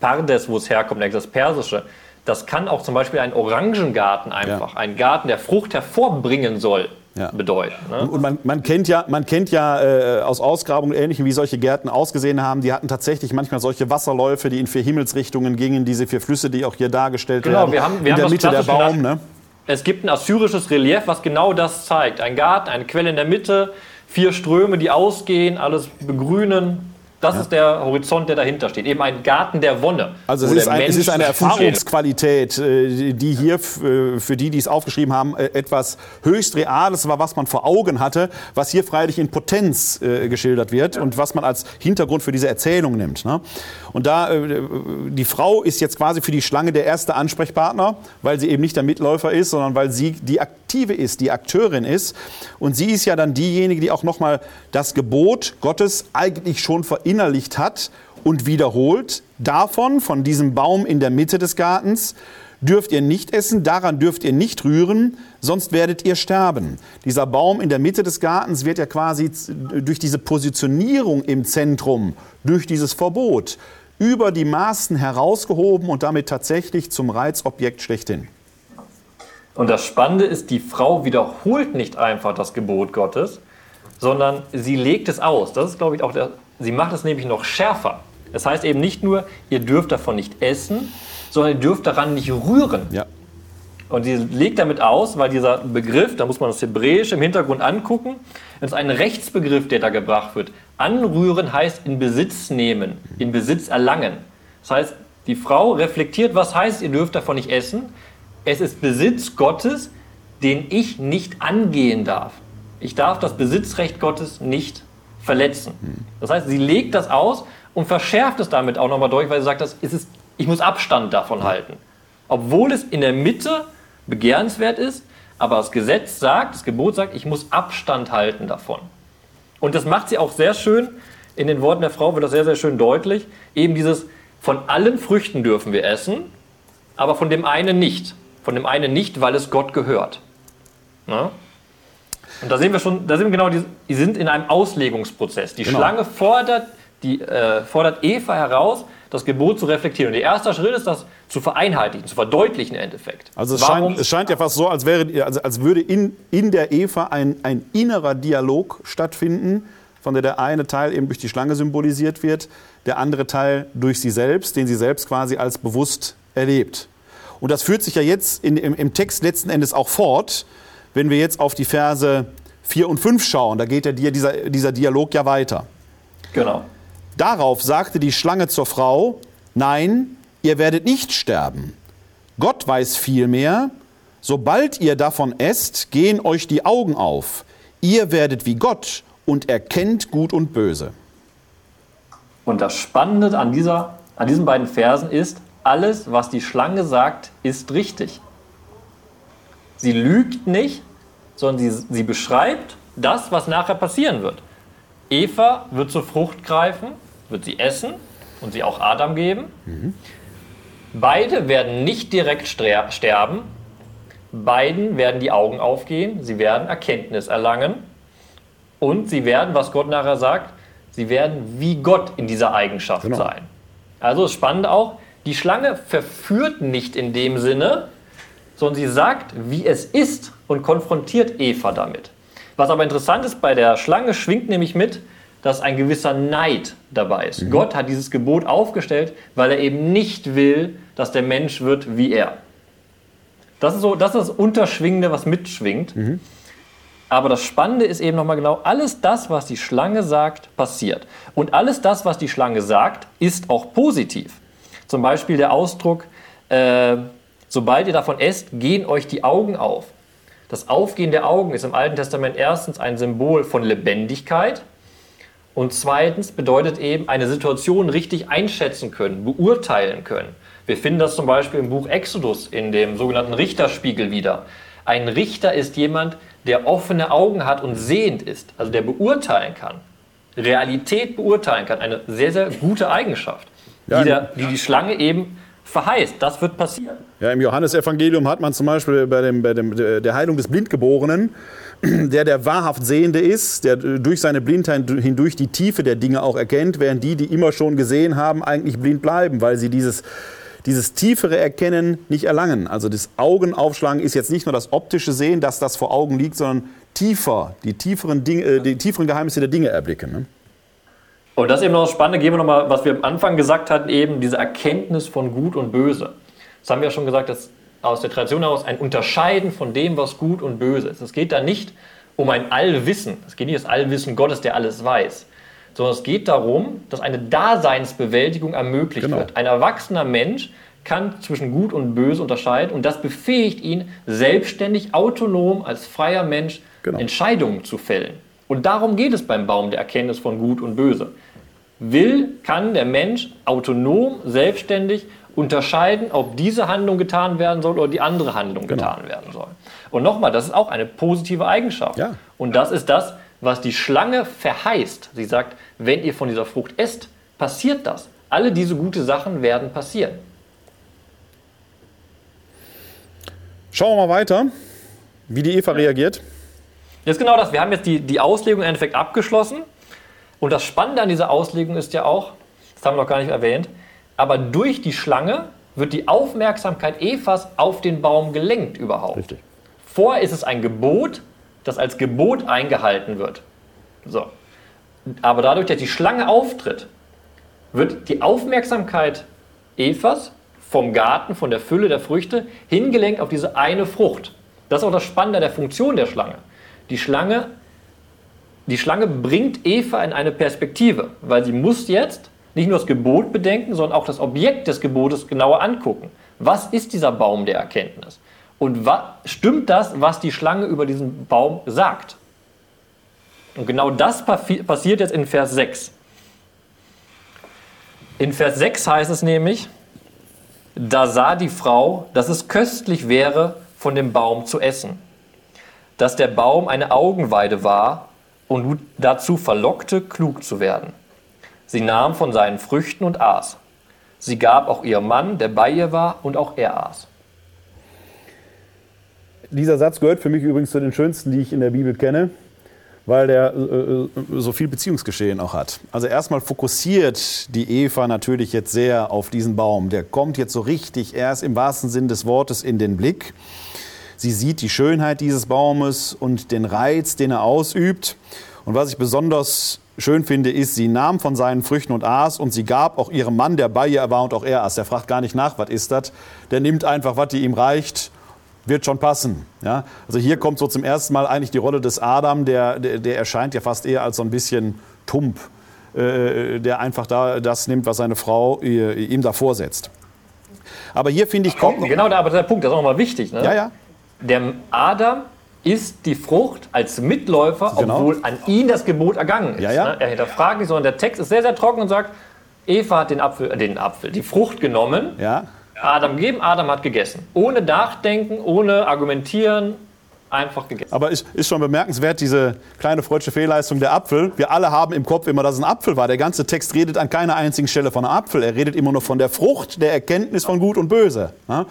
Pardes, wo es herkommt, das Persische. Das kann auch zum Beispiel ein Orangengarten einfach, ja. ein Garten, der Frucht hervorbringen soll ja. bedeuten. Ne? Und, und, man, man, kennt ja, man kennt ja äh, aus Ausgrabungen ähnlichen, wie solche Gärten ausgesehen haben. Die hatten tatsächlich manchmal solche Wasserläufe, die in vier Himmelsrichtungen gingen, diese vier Flüsse, die auch hier dargestellt genau, werden. Wir haben, wir in der Mitte der Baum. Ne? Es gibt ein assyrisches Relief, was genau das zeigt. Ein Garten, eine Quelle in der Mitte, vier Ströme, die ausgehen, alles begrünen. Das ja. ist der Horizont, der dahinter steht. Eben ein Garten der Wonne. Also es ist, ein, es ist, eine Erfahrungsqualität, äh, die hier äh, für die, die es aufgeschrieben haben, äh, etwas höchst Reales war, was man vor Augen hatte, was hier freilich in Potenz geschildert wird ja. und was man als Hintergrund für diese Erzählung nimmt. Ne? Und da, die Frau ist jetzt quasi für die Schlange der erste Ansprechpartner, weil sie eben nicht der Mitläufer ist, sondern weil sie die Aktive ist, die Akteurin ist. Und sie ist ja dann diejenige, die auch nochmal das Gebot Gottes eigentlich schon verinnerlicht hat und wiederholt, davon, von diesem Baum in der Mitte des Gartens, dürft ihr nicht essen, daran dürft ihr nicht rühren, sonst werdet ihr sterben. Dieser Baum in der Mitte des Gartens wird ja quasi durch diese Positionierung im Zentrum, durch dieses Verbot, über die Maßen herausgehoben und damit tatsächlich zum Reizobjekt schlechthin. Und das Spannende ist, die Frau wiederholt nicht einfach das Gebot Gottes, sondern sie legt es aus. Das ist, glaube ich, auch der Sie macht es nämlich noch schärfer. Das heißt eben nicht nur, ihr dürft davon nicht essen, sondern ihr dürft daran nicht rühren. Ja. Und sie legt damit aus, weil dieser Begriff, da muss man das Hebräisch im Hintergrund angucken, das ist ein Rechtsbegriff, der da gebracht wird. Anrühren heißt in Besitz nehmen, in Besitz erlangen. Das heißt, die Frau reflektiert, was heißt, ihr dürft davon nicht essen. Es ist Besitz Gottes, den ich nicht angehen darf. Ich darf das Besitzrecht Gottes nicht verletzen. Das heißt, sie legt das aus und verschärft es damit auch nochmal durch, weil sie sagt, das ist ich muss Abstand davon halten. Obwohl es in der Mitte begehrenswert ist, aber das Gesetz sagt, das Gebot sagt, ich muss Abstand halten davon. Und das macht sie auch sehr schön, in den Worten der Frau wird das sehr, sehr schön deutlich, eben dieses, von allen Früchten dürfen wir essen, aber von dem einen nicht. Von dem einen nicht, weil es Gott gehört. Na? Und da sehen wir schon, da sind wir genau, die, die sind in einem Auslegungsprozess. Die genau. Schlange fordert, die, äh, fordert Eva heraus, das Gebot zu reflektieren. Und der erste Schritt ist, das zu vereinheitlichen, zu verdeutlichen im Endeffekt. Also es, scheint, es scheint, ja fast so, als, wäre, also als würde in, in der Eva ein, ein innerer Dialog stattfinden, von der der eine Teil eben durch die Schlange symbolisiert wird, der andere Teil durch sie selbst, den sie selbst quasi als bewusst erlebt. Und das führt sich ja jetzt in, im, im Text letzten Endes auch fort, wenn wir jetzt auf die Verse 4 und 5 schauen, da geht ja dieser, dieser Dialog ja weiter. Genau. Darauf sagte die Schlange zur Frau, Nein, ihr werdet nicht sterben. Gott weiß vielmehr, sobald ihr davon esst, gehen euch die Augen auf. Ihr werdet wie Gott und erkennt Gut und Böse. Und das Spannende an, dieser, an diesen beiden Versen ist, alles, was die Schlange sagt, ist richtig. Sie lügt nicht, sondern sie, sie beschreibt das, was nachher passieren wird. Eva wird zur Frucht greifen, wird sie essen und sie auch Adam geben. Mhm. Beide werden nicht direkt sterben. Beiden werden die Augen aufgehen. Sie werden Erkenntnis erlangen. Und sie werden, was Gott nachher sagt, sie werden wie Gott in dieser Eigenschaft genau. sein. Also spannend auch, die Schlange verführt nicht in dem Sinne, sondern sie sagt, wie es ist und konfrontiert Eva damit. Was aber interessant ist, bei der Schlange schwingt nämlich mit, dass ein gewisser Neid dabei ist. Mhm. Gott hat dieses Gebot aufgestellt, weil er eben nicht will, dass der Mensch wird wie er. Das ist so, das ist das Unterschwingende, was mitschwingt. Mhm. Aber das Spannende ist eben nochmal genau, alles das, was die Schlange sagt, passiert. Und alles das, was die Schlange sagt, ist auch positiv. Zum Beispiel der Ausdruck, äh, sobald ihr davon esst, gehen euch die Augen auf. Das Aufgehen der Augen ist im Alten Testament erstens ein Symbol von Lebendigkeit und zweitens bedeutet eben eine Situation richtig einschätzen können, beurteilen können. Wir finden das zum Beispiel im Buch Exodus in dem sogenannten Richterspiegel wieder. Ein Richter ist jemand, der offene Augen hat und sehend ist, also der beurteilen kann, Realität beurteilen kann. Eine sehr, sehr gute Eigenschaft, ja, die, der, die die Schlange eben verheißt, das wird passieren. Ja, Im Johannesevangelium hat man zum Beispiel bei, dem, bei dem, der Heilung des Blindgeborenen, der der wahrhaft Sehende ist, der durch seine Blindheit hindurch die Tiefe der Dinge auch erkennt, während die, die immer schon gesehen haben, eigentlich blind bleiben, weil sie dieses, dieses tiefere Erkennen nicht erlangen. Also das Augenaufschlagen ist jetzt nicht nur das optische Sehen, dass das vor Augen liegt, sondern tiefer, die tieferen, Dinge, äh, die tieferen Geheimnisse der Dinge erblicken. Ne? Und das ist eben noch das Spannende, gehen wir nochmal, was wir am Anfang gesagt hatten, eben diese Erkenntnis von Gut und Böse. Das haben wir ja schon gesagt, dass aus der Tradition heraus ein Unterscheiden von dem, was gut und böse ist. Es geht da nicht um ein Allwissen. Es geht nicht um das Allwissen Gottes, der alles weiß. Sondern es geht darum, dass eine Daseinsbewältigung ermöglicht genau. wird. Ein erwachsener Mensch kann zwischen Gut und Böse unterscheiden und das befähigt ihn, selbstständig, autonom als freier Mensch genau. Entscheidungen zu fällen. Und darum geht es beim Baum der Erkenntnis von Gut und Böse will, kann der Mensch autonom, selbstständig unterscheiden, ob diese Handlung getan werden soll oder die andere Handlung genau. getan werden soll. Und nochmal, das ist auch eine positive Eigenschaft. Ja. Und das ist das, was die Schlange verheißt. Sie sagt, wenn ihr von dieser Frucht esst, passiert das. Alle diese guten Sachen werden passieren. Schauen wir mal weiter, wie die Eva reagiert. Das ist genau das. Wir haben jetzt die, die Auslegung im Endeffekt abgeschlossen. Und das Spannende an dieser Auslegung ist ja auch, das haben wir noch gar nicht erwähnt, aber durch die Schlange wird die Aufmerksamkeit Evas auf den Baum gelenkt überhaupt. Richtig. Vorher ist es ein Gebot, das als Gebot eingehalten wird. So. Aber dadurch, dass die Schlange auftritt, wird die Aufmerksamkeit Evas vom Garten, von der Fülle der Früchte, hingelenkt auf diese eine Frucht. Das ist auch das Spannende der Funktion der Schlange. Die Schlange die Schlange bringt Eva in eine Perspektive, weil sie muss jetzt nicht nur das Gebot bedenken, sondern auch das Objekt des Gebotes genauer angucken. Was ist dieser Baum der Erkenntnis? Und stimmt das, was die Schlange über diesen Baum sagt? Und genau das passiert jetzt in Vers 6. In Vers 6 heißt es nämlich, da sah die Frau, dass es köstlich wäre, von dem Baum zu essen, dass der Baum eine Augenweide war und dazu verlockte, klug zu werden. Sie nahm von seinen Früchten und aß. Sie gab auch ihrem Mann, der bei ihr war, und auch er aß. Dieser Satz gehört für mich übrigens zu den schönsten, die ich in der Bibel kenne, weil der äh, äh so viel Beziehungsgeschehen auch hat. Also erstmal fokussiert die Eva natürlich jetzt sehr auf diesen Baum. Der kommt jetzt so richtig erst im wahrsten Sinn des Wortes in den Blick. Sie sieht die Schönheit dieses Baumes und den Reiz, den er ausübt. Und was ich besonders schön finde, ist, sie nahm von seinen Früchten und aß und sie gab auch ihrem Mann, der bei ihr war und auch er aß. Der fragt gar nicht nach, was ist das? Der nimmt einfach, was die ihm reicht, wird schon passen. Ja? Also hier kommt so zum ersten Mal eigentlich die Rolle des Adam, der, der, der erscheint ja fast eher als so ein bisschen tump äh, der einfach da das nimmt, was seine Frau äh, ihm da vorsetzt. Aber hier finde ich kommt Genau, aber der Punkt, das ist auch nochmal wichtig. Ne? Ja, ja. Der Adam isst die Frucht als Mitläufer, Genau. obwohl an ihn das Gebot ergangen ist. Ja, ja. Ne? Er hinterfragt nicht, sondern der Text ist sehr, sehr trocken und sagt, Eva hat den Apfel, äh, den Apfel, die Frucht genommen, Ja, Adam gegeben, Adam hat gegessen. Ohne Nachdenken, ohne Argumentieren, einfach gegessen. aber ist, ist schon bemerkenswert, diese kleine freudsche Fehlleistung der Apfel. Wir alle haben im Kopf immer, dass es ein Apfel war. Der ganze Text redet an keiner einzigen Stelle von einem Apfel. Er redet immer nur von der Frucht der Erkenntnis von Gut und Böse. Ja?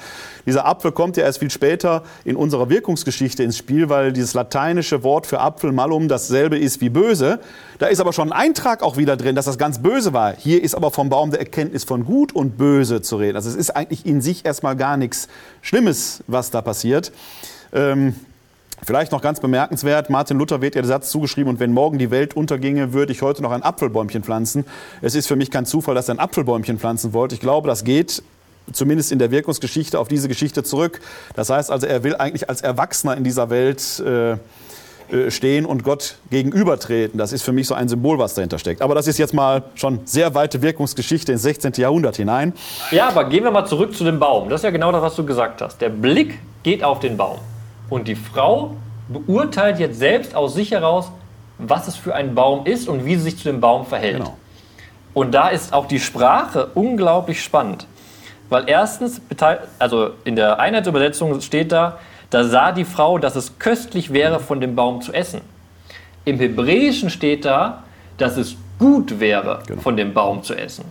Dieser Apfel kommt ja erst viel später in unserer Wirkungsgeschichte ins Spiel, weil dieses lateinische Wort für Apfel, malum, dasselbe ist wie böse. Da ist aber schon ein Eintrag auch wieder drin, dass das ganz böse war. Hier ist aber vom Baum der Erkenntnis von Gut und Böse zu reden. Also es ist eigentlich in sich erstmal gar nichts Schlimmes, was da passiert. Ähm, Vielleicht noch ganz bemerkenswert, Martin Luther wird ja der Satz zugeschrieben, und wenn morgen die Welt unterginge, würde ich heute noch ein Apfelbäumchen pflanzen. Es ist für mich kein Zufall, dass er ein Apfelbäumchen pflanzen wollte. Ich glaube, das geht zumindest in der Wirkungsgeschichte auf diese Geschichte zurück. Das heißt also, er will eigentlich als Erwachsener in dieser Welt äh, äh, stehen und Gott gegenübertreten. Das ist für mich so ein Symbol, was dahinter steckt. Aber das ist jetzt mal schon sehr weite Wirkungsgeschichte ins 16. Jahrhundert hinein. Ja, aber gehen wir mal zurück zu dem Baum. Das ist ja genau das, was du gesagt hast. Der Blick geht auf den Baum. Und die Frau beurteilt jetzt selbst aus sich heraus, was es für ein Baum ist und wie sie sich zu dem Baum verhält. Genau. Und da ist auch die Sprache unglaublich spannend. Weil erstens, also in der Einheitsübersetzung steht da, da sah die Frau, dass es köstlich wäre, von dem Baum zu essen. Im Hebräischen steht da, dass es gut wäre, Genau. von dem Baum zu essen.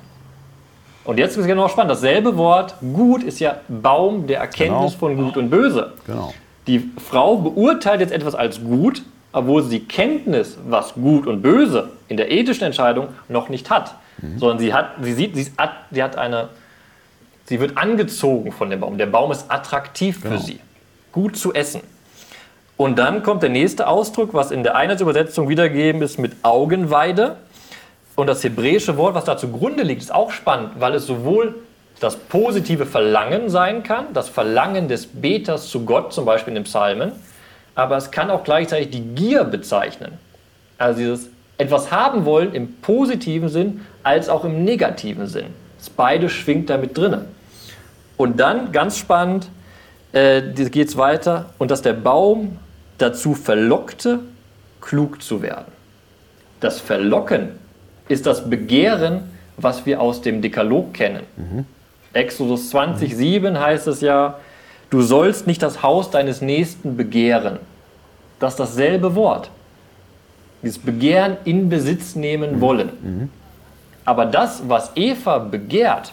Und jetzt ist es genau spannend. Dasselbe Wort, gut, ist ja Baum der Erkenntnis Genau. von Gut und Böse. Genau. Die Frau beurteilt jetzt etwas als gut, obwohl sie die Kenntnis, was gut und böse in der ethischen Entscheidung noch nicht hat. Sondern sie hat, sie sieht, sie, ist, at- sie hat eine, sie wird angezogen von dem Baum. Der Baum ist attraktiv für sie. Gut zu essen. Und dann kommt der nächste Ausdruck, was in der Einheitsübersetzung wiedergegeben ist mit Augenweide. Und das hebräische Wort, was da zugrunde liegt, ist auch spannend, weil es sowohl das positive Verlangen sein kann, das Verlangen des Beters zu Gott, zum Beispiel in den Psalmen, aber es kann auch gleichzeitig die Gier bezeichnen. Also dieses etwas haben wollen im positiven Sinn als auch im negativen Sinn. Das beide schwingt damit drinne. Und dann, ganz spannend, äh, geht es weiter, und dass der Baum dazu verlockte, klug zu werden. Das Verlocken ist das Begehren, was wir aus dem Dekalog kennen. Exodus 20, 7 heißt es ja, du sollst nicht das Haus deines Nächsten begehren. Das ist dasselbe Wort. Dieses Begehren in Besitz nehmen wollen. Aber das, was Eva begehrt,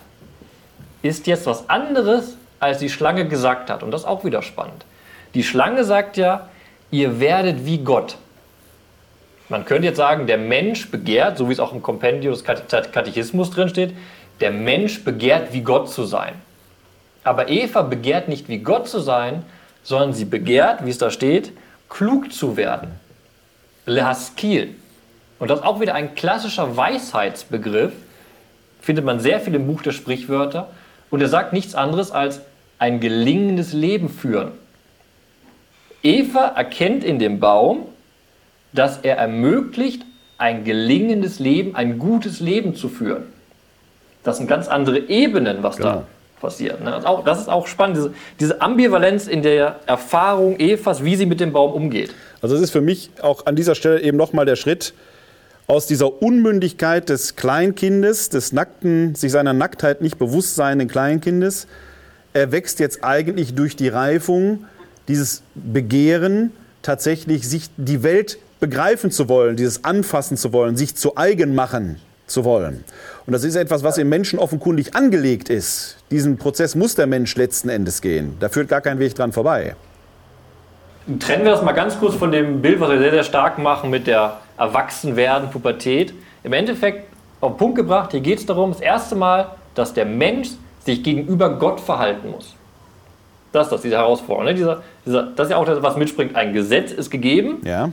ist jetzt was anderes, als die Schlange gesagt hat. Und das ist auch wieder spannend. Die Schlange sagt ja, ihr werdet wie Gott. Man könnte jetzt sagen, der Mensch begehrt, so wie es auch im Kompendium des Kate- Katechismus drin steht, der Mensch begehrt, wie Gott zu sein. Aber Eva begehrt nicht, wie Gott zu sein, sondern sie begehrt, wie es da steht, klug zu werden. Lehaskil. Und das ist auch wieder ein klassischer Weisheitsbegriff, findet man sehr viel im Buch der Sprichwörter. Und er sagt nichts anderes als ein gelingendes Leben führen. Eva erkennt in dem Baum, dass er ermöglicht, ein gelingendes Leben, ein gutes Leben zu führen. Das sind ganz andere Ebenen, was da Genau. passiert. Ne? Das, ist auch, das ist auch spannend, diese, diese Ambivalenz in der Erfahrung Evas, wie sie mit dem Baum umgeht. Also es ist für mich auch an dieser Stelle eben nochmal der Schritt aus dieser Unmündigkeit des Kleinkindes, des nackten, sich seiner Nacktheit nicht bewusst seienden Kleinkindes. Er wächst jetzt eigentlich durch die Reifung, dieses Begehren, tatsächlich sich die Welt begreifen zu wollen, dieses Anfassen zu wollen, sich zu eigen machen zu wollen. Und das ist etwas, was im Menschen offenkundig angelegt ist. Diesen Prozess muss der Mensch letzten Endes gehen. Da führt gar kein Weg dran vorbei. Trennen wir das mal ganz kurz von dem Bild, was wir sehr, sehr stark machen mit der Erwachsenwerden, Pubertät. Im Endeffekt auf den Punkt gebracht, hier geht es darum, das erste Mal, dass der Mensch sich gegenüber Gott verhalten muss. Das ist das, diese Herausforderung. Ne? Dieser, dieser, das ist ja auch das, was mitspringt. Ein Gesetz ist gegeben, Ja?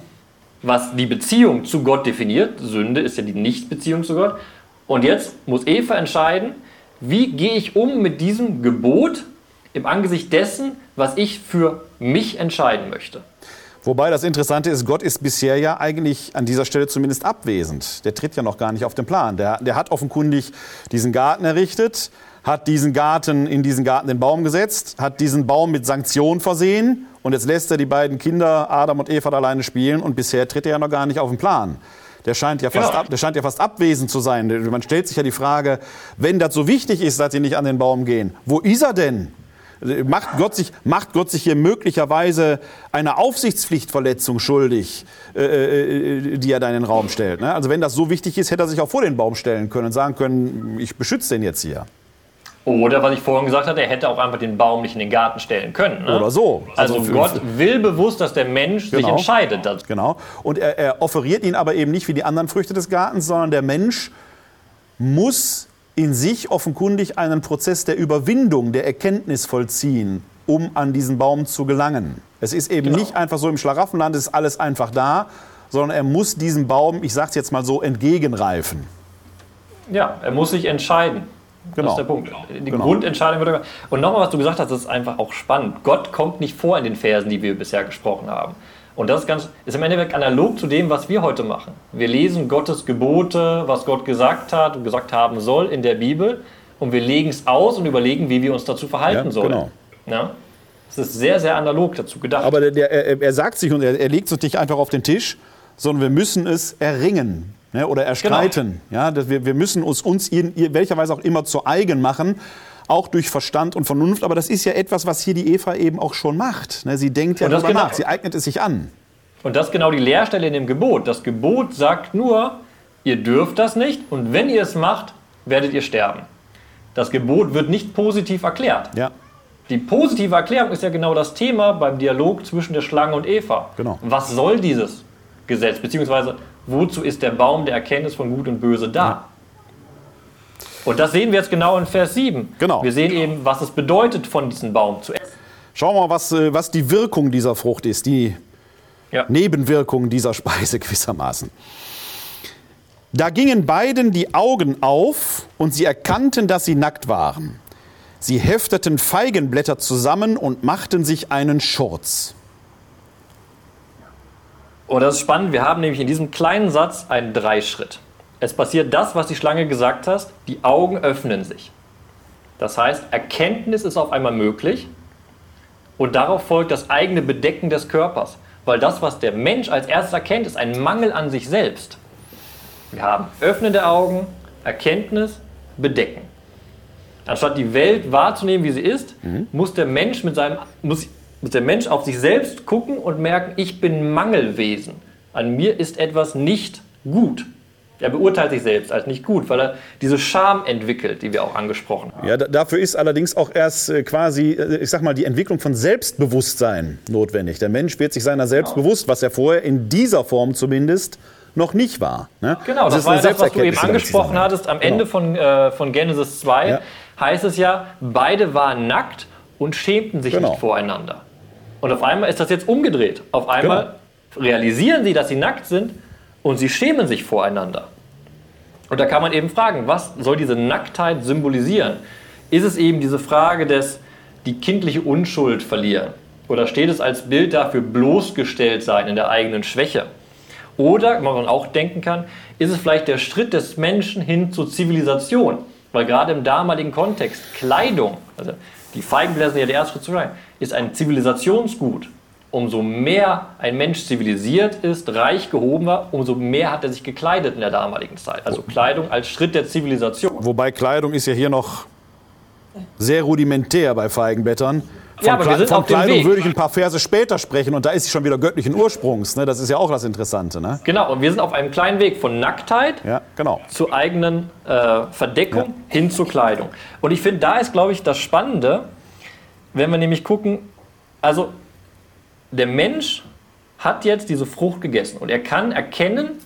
was die Beziehung zu Gott definiert. Sünde ist ja die Nichtbeziehung zu Gott. Und jetzt muss Eva entscheiden, wie gehe ich um mit diesem Gebot im Angesicht dessen, was ich für mich entscheiden möchte. Wobei das Interessante ist, Gott ist bisher ja eigentlich an dieser Stelle zumindest abwesend. Der tritt ja noch gar nicht auf den Plan. Der, der hat offenkundig diesen Garten errichtet, hat diesen Garten in diesen Garten den Baum gesetzt, hat diesen Baum mit Sanktionen versehen und jetzt lässt er die beiden Kinder Adam und Eva alleine spielen und bisher tritt er ja noch gar nicht auf den Plan. Der scheint, ja fast Genau. ab, der scheint ja fast abwesend zu sein. Man stellt sich ja die Frage, wenn das so wichtig ist, dass sie nicht an den Baum gehen, wo ist er denn? Macht Gott sich, macht Gott sich hier möglicherweise eine Aufsichtspflichtverletzung schuldig, äh, äh, die er da in den Raum stellt? Ne? Also wenn das so wichtig ist, hätte er sich auch vor den Baum stellen können und sagen können, ich beschütze den jetzt hier. Oder was ich vorhin gesagt hatte, er hätte auch einfach den Baum nicht in den Garten stellen können. Ne? Oder so. Also, Also Gott will bewusst, dass der Mensch sich Genau. entscheidet. Das, Genau. Und er, er offeriert ihn aber eben nicht wie die anderen Früchte des Gartens, sondern der Mensch muss in sich offenkundig einen Prozess der Überwindung, der Erkenntnis vollziehen, um an diesen Baum zu gelangen. Es ist eben Genau. nicht einfach so im Schlaraffenland, es ist alles einfach da, sondern er muss diesem Baum, ich sage es jetzt mal so, entgegenreifen. ja, er muss sich entscheiden. Genau. Das ist der Punkt. Die Genau. Grundentscheidung wird. Und nochmal, was du gesagt hast, das ist einfach auch spannend. Gott kommt nicht vor in den Versen, die wir bisher gesprochen haben. Und das ist, ganz, ist im Endeffekt analog zu dem, was wir heute machen. Wir lesen Gottes Gebote, was Gott gesagt hat und gesagt haben soll in der Bibel und wir legen es aus und überlegen, wie wir uns dazu verhalten Ja, sollen. genau. Ja? Es ist sehr, sehr analog dazu gedacht. Aber der, der, er, er sagt sich und er, er legt es nicht einfach auf den Tisch, sondern wir müssen es erringen ne, oder erstreiten. Ja, dass wir, wir müssen uns, uns in, in welcher Weise auch immer zu eigen machen, auch durch Verstand und Vernunft. Aber das ist ja etwas, was hier die Eva eben auch schon macht. Ne, sie denkt ja darüber genau- nach, sie eignet es sich an. Und das ist genau die Leerstelle in dem Gebot. Das Gebot sagt nur, ihr dürft das nicht und wenn ihr es macht, werdet ihr sterben. Das Gebot wird nicht positiv erklärt. Ja, Die positive Erklärung ist ja genau das Thema beim Dialog zwischen der Schlange und Eva. Genau. Was soll dieses Gesetz? Beziehungsweise wozu ist der Baum der Erkenntnis von Gut und Böse da? Und das sehen wir jetzt genau in Vers 7. Genau. Wir sehen eben, was es bedeutet, von diesem Baum zu essen. Schauen wir mal, was, äh, was die Wirkung dieser Frucht ist, die Ja. Nebenwirkung dieser Speise gewissermaßen. Da gingen beiden die Augen auf und sie erkannten, dass sie nackt waren. Sie hefteten Feigenblätter zusammen und machten sich einen Schurz. Und das ist spannend, wir haben nämlich in diesem kleinen Satz einen Dreischritt. Es passiert das, was die Schlange gesagt hat, die Augen öffnen sich. Das heißt, Erkenntnis ist auf einmal möglich und darauf folgt das eigene Bedecken des Körpers. Weil das, was der Mensch als erstes erkennt, ist ein Mangel an sich selbst. Wir haben Öffnen der Augen, Erkenntnis, Bedecken. Anstatt die Welt wahrzunehmen, wie sie ist, muss, der Mensch mit seinem, muss, muss der Mensch auf sich selbst gucken und merken, ich bin Mangelwesen. An mir ist etwas nicht gut. Er beurteilt sich selbst als nicht gut, weil er diese Scham entwickelt, die wir auch angesprochen haben. Ja, da- dafür ist allerdings auch erst äh, quasi, äh, ich sag mal, die Entwicklung von Selbstbewusstsein notwendig. Der Mensch wird sich seiner selbst bewusst, was er vorher in dieser Form zumindest noch nicht war. Ne? Genau, das, ist war das, was du eben angesprochen hattest. Am Ende von, äh, von Genesis 2 Ja. heißt es ja, beide waren nackt und schämten sich Genau. nicht voreinander. Und auf einmal ist das jetzt umgedreht. Auf einmal realisieren sie, dass sie nackt sind und sie schämen sich voreinander. Und da kann man eben fragen, was soll diese Nacktheit symbolisieren? Ist es eben diese Frage des die kindliche Unschuld verlieren? Oder steht es als Bild dafür bloßgestellt sein in der eigenen Schwäche? Oder, was man auch denken kann, ist es vielleicht der Schritt des Menschen hin zur Zivilisation? Weil gerade im damaligen Kontext Kleidung, also die Feigenblätter sind ja der erste Schritt zu sein, ist ein Zivilisationsgut. Umso mehr ein Mensch zivilisiert ist, reich gehoben war, umso mehr hat er sich gekleidet in der damaligen Zeit. Also Kleidung als Schritt der Zivilisation. Wobei Kleidung ist ja hier noch sehr rudimentär bei Feigenblättern. Von, Ja, aber wir Kle- sind von Kleidung würde ich ein paar Verse später sprechen und da ist sie schon wieder göttlichen Ursprungs. Ne? Das ist ja auch das Interessante. Ne? Genau, und wir sind auf einem kleinen Weg von Nacktheit Ja, genau. zur eigenen äh, Verdeckung hin zur Kleidung. Und ich finde, da ist, glaube ich, das Spannende, wenn wir nämlich gucken, also der Mensch hat jetzt diese Frucht gegessen und er kann erkennen,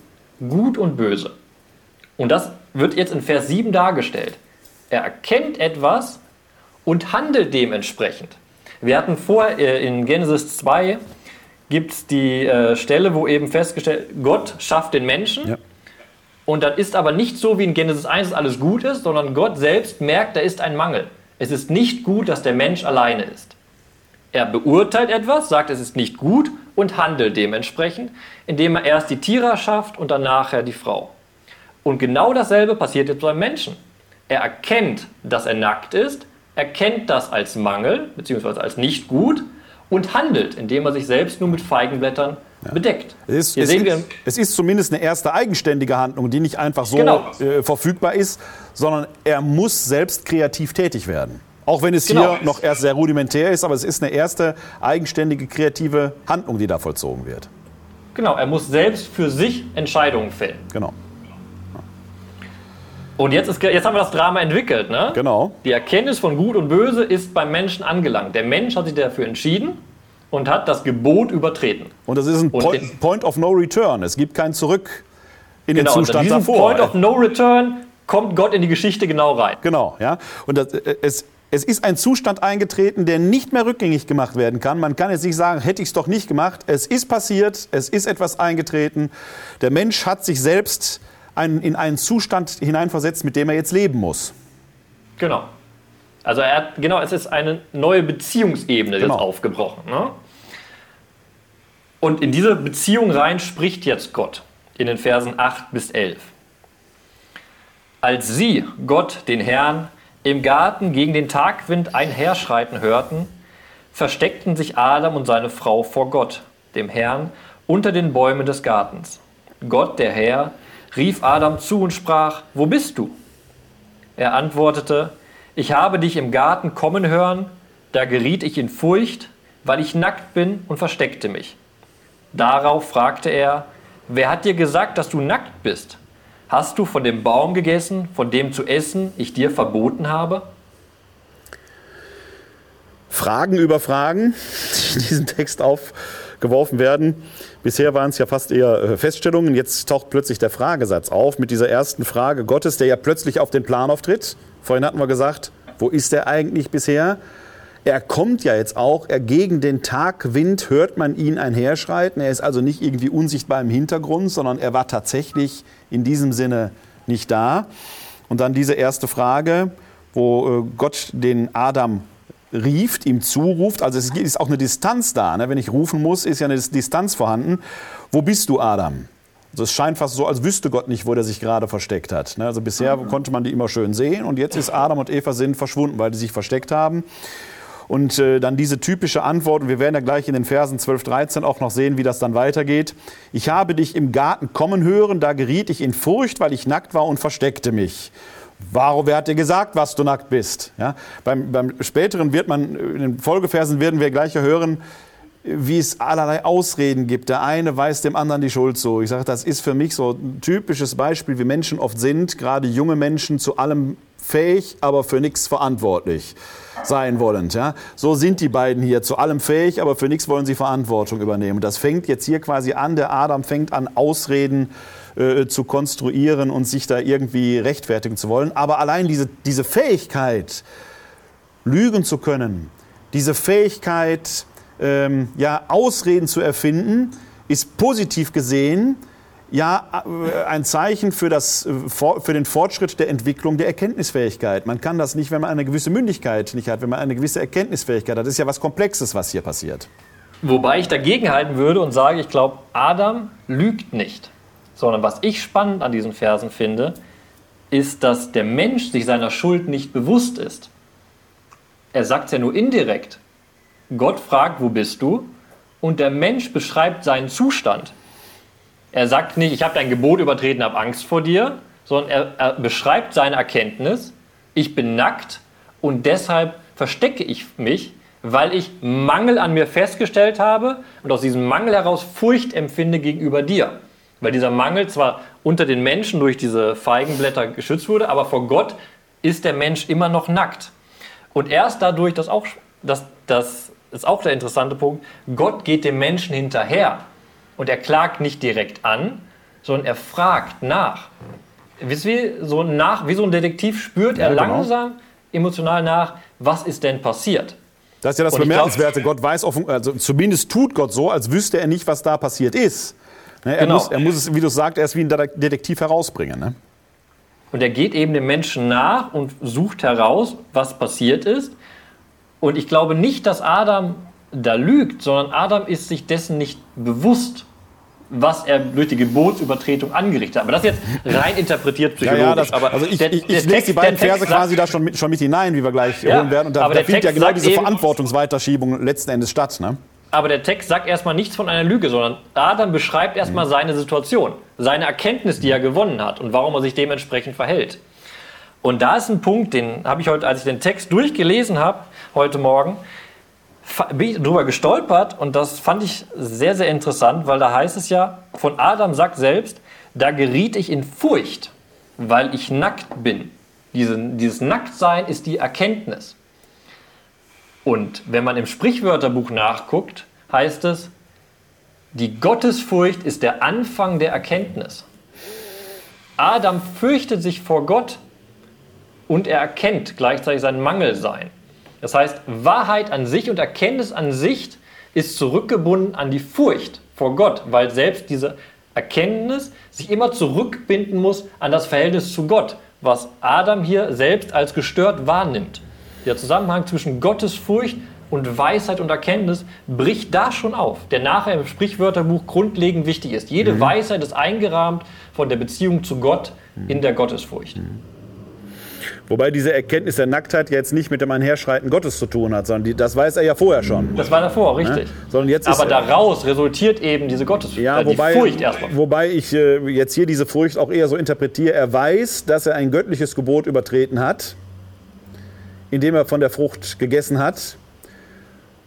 gut und böse. Und das wird jetzt in Vers 7 dargestellt. Er erkennt etwas und handelt dementsprechend. Wir hatten vorher äh, in Genesis 2 gibt es die äh, Stelle, wo eben festgestellt, Gott schafft den Menschen. Ja. Und dann ist aber nicht so wie in Genesis 1, dass alles gut ist, sondern Gott selbst merkt, da ist ein Mangel. Es ist nicht gut, dass der Mensch alleine ist. Er beurteilt etwas, sagt, es ist nicht gut, und handelt dementsprechend, indem er erst die Tiere erschafft und dann nachher die Frau. Und genau dasselbe passiert jetzt beim Menschen. Er erkennt, dass er nackt ist, erkennt das als Mangel bzw. als nicht gut und handelt, indem er sich selbst nur mit Feigenblättern ja. bedeckt. Es ist, es, ist, es ist, zumindest eine erste eigenständige Handlung, die nicht einfach so genau. äh, verfügbar ist, sondern er muss selbst kreativ tätig werden. Auch wenn es genau. hier noch erst sehr rudimentär ist, aber es ist eine erste eigenständige kreative Handlung, die da vollzogen wird. Genau, er muss selbst für sich Entscheidungen fällen. Genau. Und jetzt, ist, jetzt haben wir das Drama entwickelt. Ne? Genau. Die Erkenntnis von Gut und Böse ist beim Menschen angelangt. Der Mensch hat sich dafür entschieden und hat das Gebot übertreten. Und das ist ein Point, Point of No Return. Es gibt kein Zurück in genau, den Zustand und davor. Point of No Return kommt Gott in die Geschichte genau rein. Genau, ja. Und das, äh, es, es ist ein Zustand eingetreten, der nicht mehr rückgängig gemacht werden kann. Man kann jetzt nicht sagen, hätte ich es doch nicht gemacht. Es ist passiert, es ist etwas eingetreten. Der Mensch hat sich selbst einen, in einen Zustand hineinversetzt, mit dem er jetzt leben muss. Genau. Also er hat, genau, es ist eine neue Beziehungsebene genau. jetzt aufgebrochen. Ne? Und in diese Beziehung rein spricht jetzt Gott in den Versen 8 bis 11. Als sie, Gott, den Herrn, im Garten gegen den Tagwind einherschreiten hörten, versteckten sich Adam und seine Frau vor Gott, dem Herrn, unter den Bäumen des Gartens. Gott, der Herr, rief Adam zu und sprach, wo bist du? Er antwortete, ich habe dich im Garten kommen hören, da geriet ich in Furcht, weil ich nackt bin und versteckte mich. Darauf fragte er, wer hat dir gesagt, dass du nackt bist? Hast du von dem Baum gegessen, von dem zu essen ich dir verboten habe? Fragen über Fragen, die in diesem Text aufgeworfen werden. Bisher waren es ja fast eher äh, Feststellungen. Jetzt taucht plötzlich der Fragesatz auf mit dieser ersten Frage Gottes, der ja plötzlich auf den Plan auftritt. Vorhin hatten wir gesagt, wo ist er eigentlich bisher? Er kommt ja jetzt auch, er gegen den Tagwind hört man ihn einherschreiten. Er ist also nicht irgendwie unsichtbar im Hintergrund, sondern er war tatsächlich in diesem Sinne nicht da. Und dann diese erste Frage, wo äh, Gott den Adam rief, ihm zuruft. Also es ist auch eine Distanz da. Ne? Wenn ich rufen muss, ist ja eine Distanz vorhanden. Wo bist du, Adam? Also es scheint fast so, als wüsste Gott nicht, wo der sich gerade versteckt hat. Ne? Also bisher mhm. konnte man die immer schön sehen und jetzt ist Adam und Eva sind verschwunden, weil die sich versteckt haben. Und äh, dann diese typische Antwort, und wir werden ja gleich in den Versen 12, 13 auch noch sehen, wie das dann weitergeht. Ich habe dich im Garten kommen hören, da geriet ich in Furcht, weil ich nackt war und versteckte mich. Warum, wer hat dir gesagt, was du nackt bist? Ja, beim, beim späteren wird man, in den Folgeversen werden wir gleich hören, wie es allerlei Ausreden gibt. Der eine weist dem anderen die Schuld zu. Ich sage, das ist für mich so ein typisches Beispiel, wie Menschen oft sind, gerade junge Menschen zu allem fähig, aber für nichts verantwortlich sein wollend. Ja? So sind die beiden hier zu allem fähig, aber für nichts wollen sie Verantwortung übernehmen. Das fängt jetzt hier quasi an, der Adam fängt an, Ausreden äh, zu konstruieren und sich da irgendwie rechtfertigen zu wollen. Aber allein diese, diese Fähigkeit, lügen zu können, diese Fähigkeit, ähm, ja, Ausreden zu erfinden, ist positiv gesehen ja äh, ein Zeichen für, das, äh, für den Fortschritt der Entwicklung der Erkenntnisfähigkeit. Man kann das nicht, wenn man eine gewisse Mündigkeit nicht hat, wenn man eine gewisse Erkenntnisfähigkeit hat. Das ist ja was Komplexes, was hier passiert. Wobei ich dagegen halten würde und sage, ich glaube, Adam lügt nicht. Sondern was ich spannend an diesen Versen finde, ist, dass der Mensch sich seiner Schuld nicht bewusst ist. Er sagt es ja nur indirekt. Gott fragt, wo bist du? Und der Mensch beschreibt seinen Zustand. Er sagt nicht, ich habe dein Gebot übertreten, habe Angst vor dir, sondern er, er beschreibt seine Erkenntnis, ich bin nackt und deshalb verstecke ich mich, weil ich Mangel an mir festgestellt habe und aus diesem Mangel heraus Furcht empfinde gegenüber dir. Weil dieser Mangel zwar unter den Menschen durch diese Feigenblätter geschützt wurde, aber vor Gott ist der Mensch immer noch nackt. Und erst dadurch, dass auch, das, das ist auch der interessante Punkt, Gott geht dem Menschen hinterher. Und er klagt nicht direkt an, sondern er fragt nach. Wisst ihr, so nach, wie so ein Detektiv spürt er genau. langsam emotional nach, was ist denn passiert. Das ist ja das Bemerkenswerte. Gott weiß, also zumindest tut Gott so, als wüsste er nicht, was da passiert ist. Ne, er, genau. muss, er muss es, wie du sagst, erst wie ein Detektiv herausbringen. Ne? Und er geht eben dem Menschen nach und sucht heraus, was passiert ist. Und ich glaube nicht, dass Adam da lügt, sondern Adam ist sich dessen nicht bewusst, was er durch die Gebotsübertretung angerichtet hat. Aber das jetzt rein interpretiert psychologisch. Ja, ja, das, aber also ich, der- ich, der ich Text- die beiden der Verse sagt- quasi da schon mit, schon mit hinein, wie wir gleich Ja, holen werden. Und da, aber da der findet ja genau diese Verantwortungsweiterschiebung letzten Endes statt. Ne? Aber der Text sagt erstmal nichts von einer Lüge, sondern Adam beschreibt erstmal seine Situation, seine Erkenntnis, die er gewonnen hat und warum er sich dementsprechend verhält. Und da ist ein Punkt, den habe ich heute, als ich den Text durchgelesen habe, heute Morgen, bin ich drüber gestolpert und das fand ich sehr, sehr interessant, weil da heißt es ja, von Adam sagt selbst, da geriet ich in Furcht, weil ich nackt bin. Diese, dieses Nacktsein ist die Erkenntnis. Und wenn man im Sprichwörterbuch nachguckt, heißt es, die Gottesfurcht ist der Anfang der Erkenntnis. Adam fürchtet sich vor Gott und er erkennt gleichzeitig sein Mangelsein. Das heißt, Wahrheit an sich und Erkenntnis an sich ist zurückgebunden an die Furcht vor Gott, weil selbst diese Erkenntnis sich immer zurückbinden muss an das Verhältnis zu Gott, was Adam hier selbst als gestört wahrnimmt. Der Zusammenhang zwischen Gottesfurcht und Weisheit und Erkenntnis bricht da schon auf, der nachher im Sprichwörterbuch grundlegend wichtig ist. Jede Weisheit ist eingerahmt von der Beziehung zu Gott in der Gottesfurcht. Wobei diese Erkenntnis der Nacktheit jetzt nicht mit dem Einherschreiten Gottes zu tun hat, sondern die, das weiß er ja vorher schon. Das war davor, richtig. Sondern jetzt Aber daraus resultiert eben diese Gottesfurcht, Ja, äh, wobei, die Furcht erstmal. wobei ich äh, jetzt hier diese Furcht auch eher so interpretiere. Er weiß, dass er ein göttliches Gebot übertreten hat, indem er von der Frucht gegessen hat.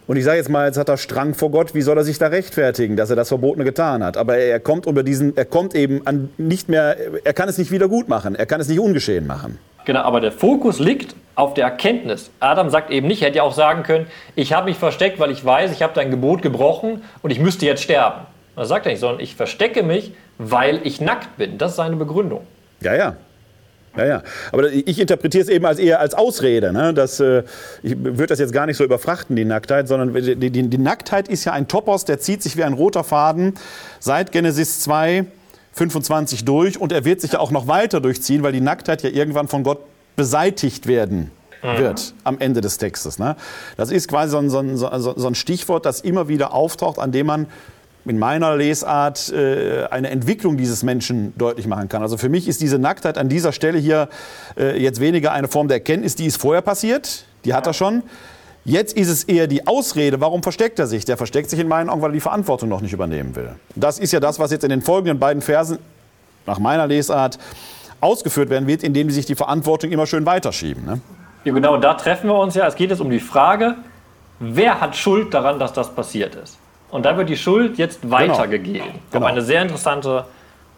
Und ich sage jetzt mal, jetzt hat er Strang vor Gott. Wie soll er sich da rechtfertigen, dass er das Verbotene getan hat? Aber er kommt über diesen, er kommt eben an nicht mehr, er kann es nicht wieder gut machen. Er kann es nicht ungeschehen machen. Genau, aber der Fokus liegt auf der Erkenntnis. Adam sagt eben nicht, er hätte ja auch sagen können, ich habe mich versteckt, weil ich weiß, ich habe dein Gebot gebrochen und ich müsste jetzt sterben. Das sagt er nicht, sondern ich verstecke mich, weil ich nackt bin. Das ist seine Begründung. Ja, ja. Ja, ja. Aber ich interpretiere es eben als eher als Ausrede. Ne? Das, äh, ich würde das jetzt gar nicht so überfrachten, die Nacktheit, sondern die, die, die Nacktheit ist ja ein Topos, der zieht sich wie ein roter Faden seit Genesis 2, 25 durch und er wird sich ja auch noch weiter durchziehen, weil die Nacktheit ja irgendwann von Gott beseitigt werden wird am Ende des Textes. Ne? Das ist quasi so ein, so, ein, so ein so ein Stichwort, das immer wieder auftaucht, an dem man in meiner Lesart äh, eine Entwicklung dieses Menschen deutlich machen kann. Also für mich ist diese Nacktheit an dieser Stelle hier äh, jetzt weniger eine Form der Erkenntnis, die ist vorher passiert, die hat er schon. Jetzt ist es eher die Ausrede, warum versteckt er sich? Der versteckt sich in meinen Augen, weil er die Verantwortung noch nicht übernehmen will. Das ist ja das, was jetzt in den folgenden beiden Versen nach meiner Lesart ausgeführt werden wird, indem die sich die Verantwortung immer schön weiterschieben. Ne? Ja, genau, da treffen wir uns ja. Es geht jetzt um die Frage, wer hat Schuld daran, dass das passiert ist? Und da wird die Schuld jetzt weitergegeben. Genau. Auf eine sehr interessante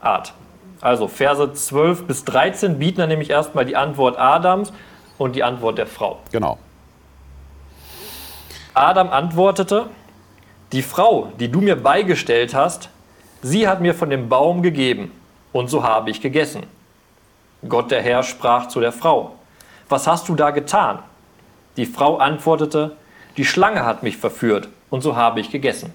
Art. Also Verse 12 bis 13 bieten dann nämlich erstmal die Antwort Adams und die Antwort der Frau. Genau. Adam antwortete, die Frau, die du mir beigestellt hast, sie hat mir von dem Baum gegeben, und so habe ich gegessen. Gott der Herr sprach zu der Frau, was hast du da getan? Die Frau antwortete, die Schlange hat mich verführt, und so habe ich gegessen.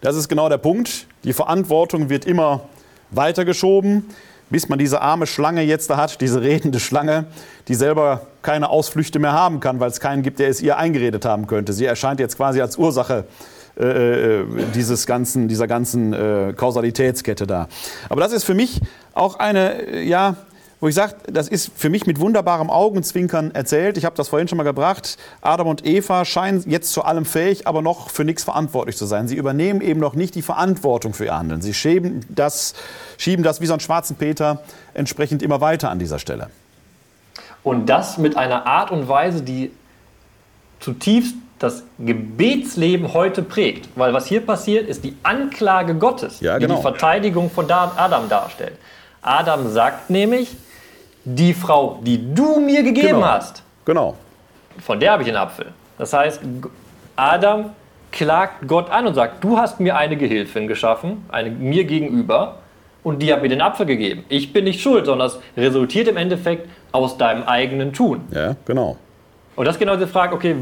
Das ist genau der Punkt. Die Verantwortung wird immer weitergeschoben, bis man diese arme Schlange jetzt da hat, diese redende Schlange, die selber keine Ausflüchte mehr haben kann, weil es keinen gibt, der es ihr eingeredet haben könnte. Sie erscheint jetzt quasi als Ursache äh, äh, dieses ganzen, dieser ganzen äh, Kausalitätskette da. Aber das ist für mich auch eine, äh, ja, wo ich sage, das ist für mich mit wunderbarem Augenzwinkern erzählt. Ich habe das vorhin schon mal gebracht. Adam und Eva scheinen jetzt zu allem fähig, aber noch für nichts verantwortlich zu sein. Sie übernehmen eben noch nicht die Verantwortung für ihr Handeln. Sie schieben das, schieben das wie so einen schwarzen Peter entsprechend immer weiter an dieser Stelle. Und das mit einer Art und Weise, die zutiefst das Gebetsleben heute prägt. Weil was hier passiert, ist die Anklage Gottes, Ja, die genau. die Verteidigung von Da- Adam darstellt. Adam sagt nämlich, die Frau, die du mir gegeben Genau. hast, Genau. von der habe ich einen Apfel. Das heißt, Adam klagt Gott an und sagt, du hast mir eine Gehilfin geschaffen, eine mir gegenüber, und die hat mir den Apfel gegeben. Ich bin nicht schuld, sondern das resultiert im Endeffekt aus deinem eigenen Tun. Ja, genau. Und das ist genau die Frage, okay,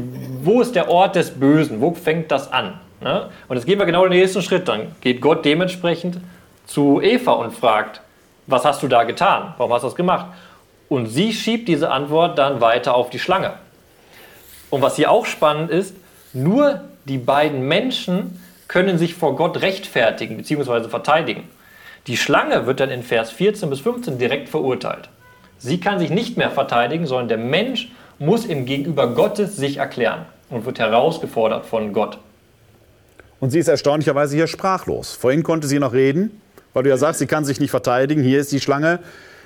wo ist der Ort des Bösen? Wo fängt das an? Ne? Und jetzt gehen wir genau den nächsten Schritt. Dann geht Gott dementsprechend zu Eva und fragt, was hast du da getan? Warum hast du das gemacht? Und sie schiebt diese Antwort dann weiter auf die Schlange. Und was hier auch spannend ist, Nur die beiden Menschen können sich vor Gott rechtfertigen bzw. verteidigen. Die Schlange wird dann in Vers 14 bis 15 direkt verurteilt. Sie kann sich nicht mehr verteidigen, sondern der Mensch muss im Gegenüber Gottes sich erklären und wird herausgefordert von Gott. Und sie ist erstaunlicherweise hier sprachlos. Vorhin konnte sie noch reden, weil du ja sagst, sie kann sich nicht verteidigen. Hier ist die Schlange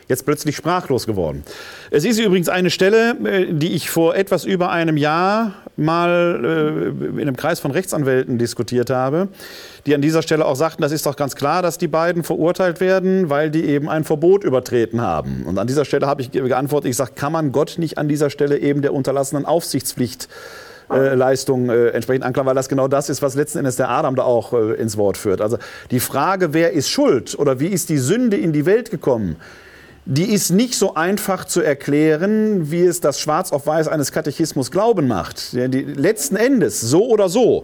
jetzt plötzlich sprachlos geworden. Es ist übrigens eine Stelle, äh, die ich vor etwas über einem Jahr mal äh, in einem Kreis von Rechtsanwälten diskutiert habe, die an dieser Stelle auch sagten, das ist doch ganz klar, dass die beiden verurteilt werden, weil die eben ein Verbot übertreten haben. Und an dieser Stelle habe ich geantwortet, ich sage, kann man Gott nicht an dieser Stelle eben der unterlassenen Aufsichtspflicht äh, Leistung äh, entsprechend anklagen, weil das genau das ist, was letzten Endes der Adam da auch äh, ins Wort führt. Also die Frage, wer ist schuld oder wie ist die Sünde in die Welt gekommen, die ist nicht so einfach zu erklären, wie es das Schwarz auf Weiß eines Katechismus glauben macht. Die, letzten Endes, so oder so,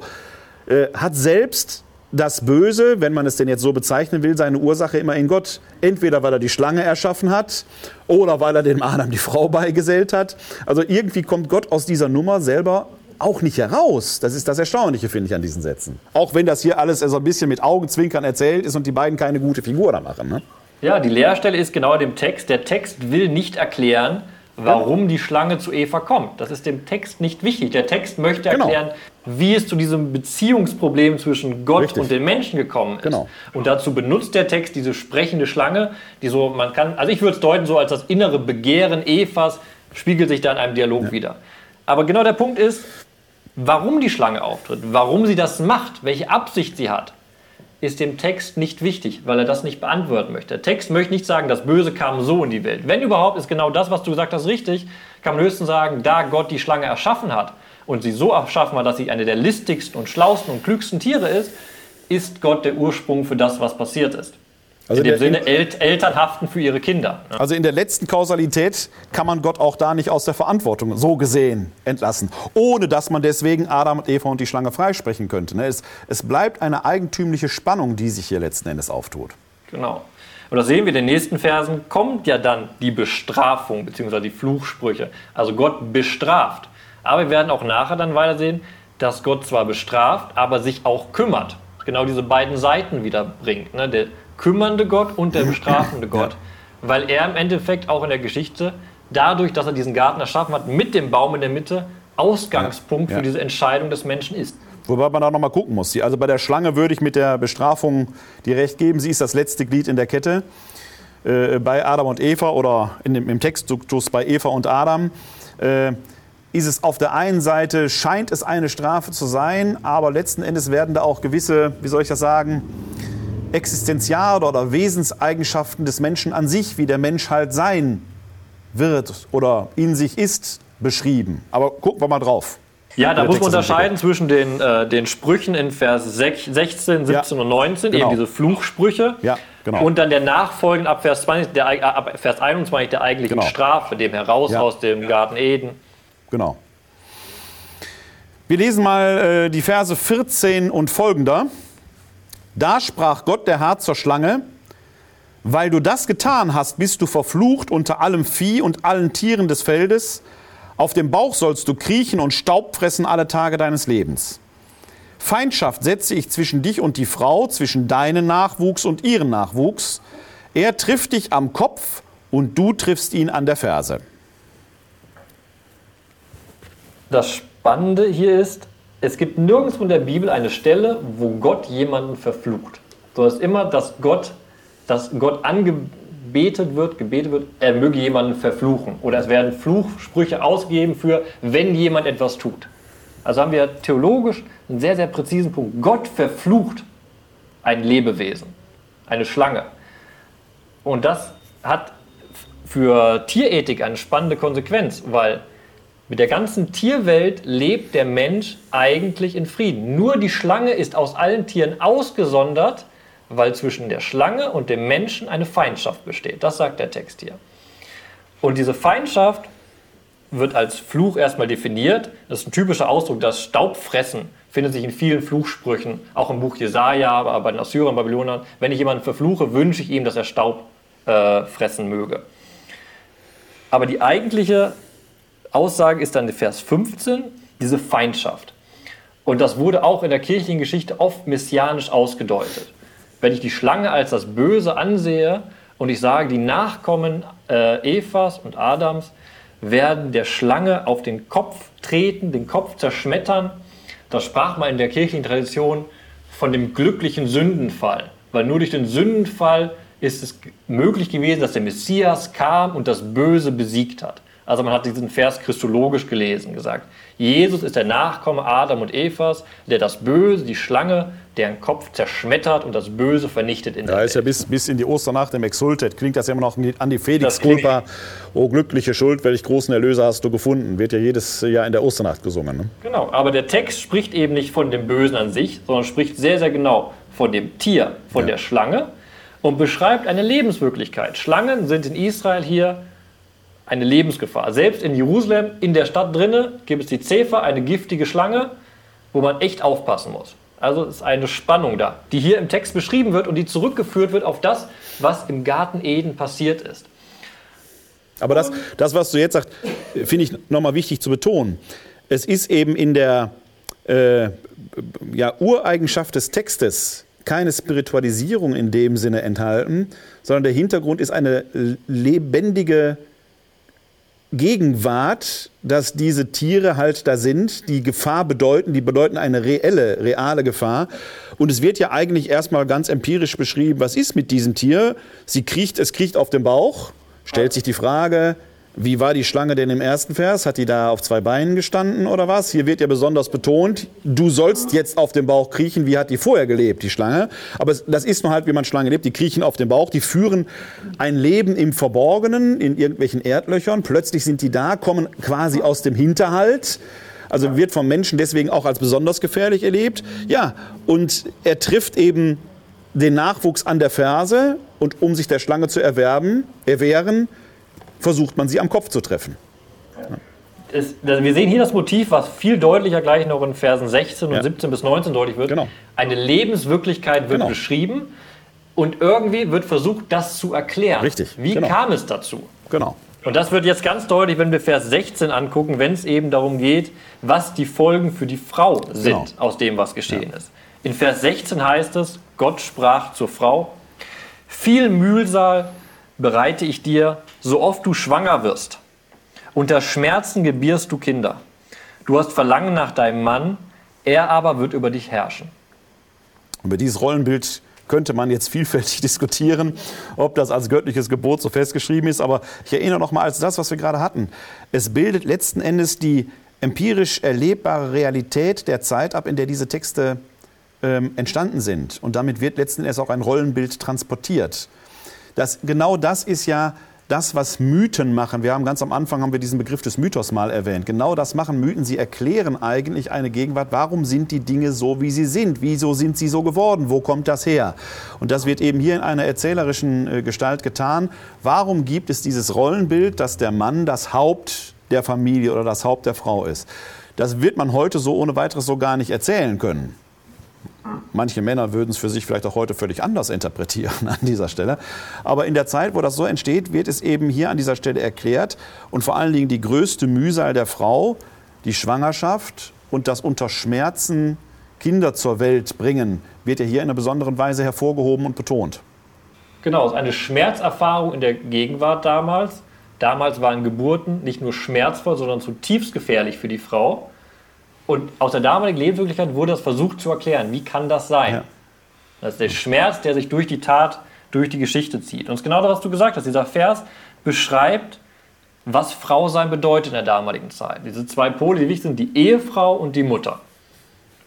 äh, hat selbst das Böse, wenn man es denn jetzt so bezeichnen will, seine Ursache immer in Gott. Entweder weil er die Schlange erschaffen hat oder weil er dem Adam die Frau beigesellt hat. Also irgendwie kommt Gott aus dieser Nummer selber auch nicht heraus. Das ist das Erstaunliche, finde ich, an diesen Sätzen. Auch wenn das hier alles so ein bisschen mit Augenzwinkern erzählt ist und die beiden keine gute Figur da machen. Ne? Ja, die Leerstelle ist genau dem Text. Der Text will nicht erklären, warum die Schlange zu Eva kommt. Das ist dem Text nicht wichtig. Der Text möchte genau. erklären, genau. wie es zu diesem Beziehungsproblem zwischen Gott Richtig. und den Menschen gekommen ist. Genau. Und dazu benutzt der Text diese sprechende Schlange, die so, man kann, also ich würde es deuten so als das innere Begehren Evas spiegelt sich da in einem Dialog ja. wieder. Aber genau der Punkt ist, warum die Schlange auftritt, warum sie das macht, welche Absicht sie hat, ist dem Text nicht wichtig, weil er das nicht beantworten möchte. Der Text möchte nicht sagen, das Böse kam so in die Welt. Wenn überhaupt, ist genau das, was du gesagt hast, richtig. Kann man höchstens sagen, da Gott die Schlange erschaffen hat und sie so erschaffen hat, dass sie eine der listigsten und schlausten und klügsten Tiere ist, ist Gott der Ursprung für das, was passiert ist. Also in dem Sinne, El Eltern haften für ihre Kinder. Ne? Also in der letzten Kausalität kann man Gott auch da nicht aus der Verantwortung so gesehen entlassen, ohne dass man deswegen Adam und Eva und die Schlange freisprechen könnte. Ne? Es, es bleibt eine eigentümliche Spannung, die sich hier letzten Endes auftut. Genau. Und das sehen wir in den nächsten Versen, kommt ja dann die Bestrafung bzw. die Fluchsprüche. Also Gott bestraft. Aber wir werden auch nachher dann weiter sehen, dass Gott zwar bestraft, aber sich auch kümmert. Genau diese beiden Seiten wieder bringt. Ne? Der kümmernde Gott und der bestrafende Gott. Weil er im Endeffekt auch in der Geschichte, dadurch, dass er diesen Garten erschaffen hat, mit dem Baum in der Mitte, Ausgangspunkt ja, ja. für diese Entscheidung des Menschen ist. Wobei man da nochmal gucken muss. Also bei der Schlange würde ich mit der Bestrafung die recht geben. Sie ist das letzte Glied in der Kette. Äh, bei Adam und Eva oder in dem, im Textduktus bei Eva und Adam äh, ist es auf der einen Seite, scheint es eine Strafe zu sein, aber letzten Endes werden da auch gewisse, wie soll ich das sagen, Existenziale oder Wesenseigenschaften des Menschen an sich, wie der Mensch halt sein wird oder in sich ist, beschrieben. Aber gucken wir mal drauf. Ja, da muss man unterscheiden zwischen den, äh, den Sprüchen in Vers 16, 17 ja, und 19, genau. eben diese Fluchsprüche. Ja, genau. Und dann der nachfolgende ab Vers, 20, der, ab Vers 21 der eigentlichen genau. Strafe, dem heraus ja. aus dem Garten Eden. Genau. Wir lesen mal äh, die Verse 14 und folgender. Da sprach Gott der Herr zur Schlange, weil du das getan hast, bist du verflucht unter allem Vieh und allen Tieren des Feldes. Auf dem Bauch sollst du kriechen und Staub fressen alle Tage deines Lebens. Feindschaft setze ich zwischen dich und die Frau, zwischen deinen Nachwuchs und ihren Nachwuchs. Er trifft dich am Kopf und du triffst ihn an der Ferse. Das Spannende hier ist, es gibt nirgendwo in der Bibel eine Stelle, wo Gott jemanden verflucht. Sondern es ist immer, dass Gott, dass Gott angebetet wird, gebetet wird, er möge jemanden verfluchen. Oder es werden Fluchsprüche ausgegeben für, wenn jemand etwas tut. Also haben wir theologisch einen sehr, sehr präzisen Punkt. Gott verflucht ein Lebewesen, eine Schlange. Und das hat für Tierethik eine spannende Konsequenz, weil mit der ganzen Tierwelt lebt der Mensch eigentlich in Frieden. Nur die Schlange ist aus allen Tieren ausgesondert, weil zwischen der Schlange und dem Menschen eine Feindschaft besteht. Das sagt der Text hier. Und diese Feindschaft wird als Fluch erstmal definiert. Das ist ein typischer Ausdruck. Das Staubfressen findet sich in vielen Fluchsprüchen, auch im Buch Jesaja, aber bei den Assyrern, Babylonern. Wenn ich jemanden verfluche, wünsche ich ihm, dass er Staub äh, fressen möge. Aber die eigentliche Aussage ist dann der Vers 15, diese Feindschaft. Und das wurde auch in der kirchlichen Geschichte oft messianisch ausgedeutet. Wenn ich die Schlange als das Böse ansehe und ich sage, die Nachkommen äh, Evas und Adams werden der Schlange auf den Kopf treten, den Kopf zerschmettern, da sprach man in der kirchlichen Tradition von dem glücklichen Sündenfall. Weil nur durch den Sündenfall ist es möglich gewesen, dass der Messias kam und das Böse besiegt hat. Also man hat diesen Vers christologisch gelesen, gesagt, Jesus ist der Nachkomme Adam und Evas, der das Böse, die Schlange, deren Kopf zerschmettert und das Böse vernichtet in der Da ist ja bis, bis in die Osternacht im Exultet, klingt das ja immer noch an die Felix Culpa, oh glückliche Schuld, welch großen Erlöser hast du gefunden, wird ja jedes Jahr in der Osternacht gesungen. Ne? Genau, aber der Text spricht eben nicht von dem Bösen an sich, sondern spricht sehr, sehr genau von dem Tier, von ja. der Schlange und beschreibt eine Lebenswirklichkeit. Schlangen sind in Israel hier eine Lebensgefahr. Selbst in Jerusalem, in der Stadt drinnen, gibt es die Zefa, eine giftige Schlange, wo man echt aufpassen muss. Also ist eine Spannung da, die hier im Text beschrieben wird und die zurückgeführt wird auf das, was im Garten Eden passiert ist. Aber das, das was du jetzt sagst, finde ich nochmal wichtig zu betonen. Es ist eben in der äh, ja, Ureigenschaft des Textes keine Spiritualisierung in dem Sinne enthalten, sondern der Hintergrund ist eine lebendige Gegenwart, dass diese Tiere halt da sind, die Gefahr bedeuten, die bedeuten eine reelle, reale Gefahr. Und es wird ja eigentlich erstmal ganz empirisch beschrieben, was ist mit diesem Tier? Sie kriecht, es kriecht auf dem Bauch, stellt sich die Frage, wie war die Schlange denn im ersten Vers? Hat die da auf zwei Beinen gestanden oder was? Hier wird ja besonders betont, du sollst jetzt auf dem Bauch kriechen. Wie hat die vorher gelebt, die Schlange? Aber das ist nur halt, wie man Schlange lebt. Die kriechen auf dem Bauch, die führen ein Leben im Verborgenen, in irgendwelchen Erdlöchern. Plötzlich sind die da, kommen quasi aus dem Hinterhalt. Also wird vom Menschen deswegen auch als besonders gefährlich erlebt. Ja, und er trifft eben den Nachwuchs an der Ferse und um sich der Schlange zu erwerben, erwehren, versucht man sie am Kopf zu treffen. Es, wir sehen hier das Motiv, was viel deutlicher gleich noch in Versen 16 und ja. 17 bis 19 deutlich wird. Genau. Eine Lebenswirklichkeit wird genau. beschrieben und irgendwie wird versucht, das zu erklären. Richtig. Wie genau. kam es dazu? Genau. Und das wird jetzt ganz deutlich, wenn wir Vers 16 angucken, wenn es eben darum geht, was die Folgen für die Frau sind genau. aus dem, was geschehen ja. ist. In Vers 16 heißt es, Gott sprach zur Frau, viel Mühsal bereite ich dir, so oft du schwanger wirst. Unter Schmerzen gebierst du Kinder. Du hast Verlangen nach deinem Mann, er aber wird über dich herrschen. Über dieses Rollenbild könnte man jetzt vielfältig diskutieren, ob das als göttliches Gebot so festgeschrieben ist. Aber ich erinnere noch mal als das, was wir gerade hatten. Es bildet letzten Endes die empirisch erlebbare Realität der Zeit ab, in der diese Texte ähm, entstanden sind. Und damit wird letzten Endes auch ein Rollenbild transportiert. Das, genau das ist ja das, was Mythen machen. Wir haben ganz am Anfang haben wir diesen Begriff des Mythos mal erwähnt. Genau das machen Mythen. Sie erklären eigentlich eine Gegenwart. Warum sind die Dinge so, wie sie sind? Wieso sind sie so geworden? Wo kommt das her? Und das wird eben hier in einer erzählerischen äh, Gestalt getan. Warum gibt es dieses Rollenbild, dass der Mann das Haupt der Familie oder das Haupt der Frau ist? Das wird man heute so ohne weiteres so gar nicht erzählen können. Manche Männer würden es für sich vielleicht auch heute völlig anders interpretieren an dieser Stelle. Aber in der Zeit, wo das so entsteht, wird es eben hier an dieser Stelle erklärt. Und vor allen Dingen die größte Mühsal der Frau, die Schwangerschaft und das unter Schmerzen Kinder zur Welt bringen, wird ja hier in einer besonderen Weise hervorgehoben und betont. Genau, es ist eine Schmerzerfahrung in der Gegenwart damals. Damals waren Geburten nicht nur schmerzvoll, sondern zutiefst gefährlich für die Frau. Und aus der damaligen Lebenswirklichkeit wurde das versucht zu erklären. Wie kann das sein? Ja. Das ist der Schmerz, der sich durch die Tat, durch die Geschichte zieht. Und es ist genau das, was du gesagt hast. Dieser Vers beschreibt, was Frau sein bedeutet in der damaligen Zeit. Diese zwei Pole, die wichtig sind, die Ehefrau und die Mutter.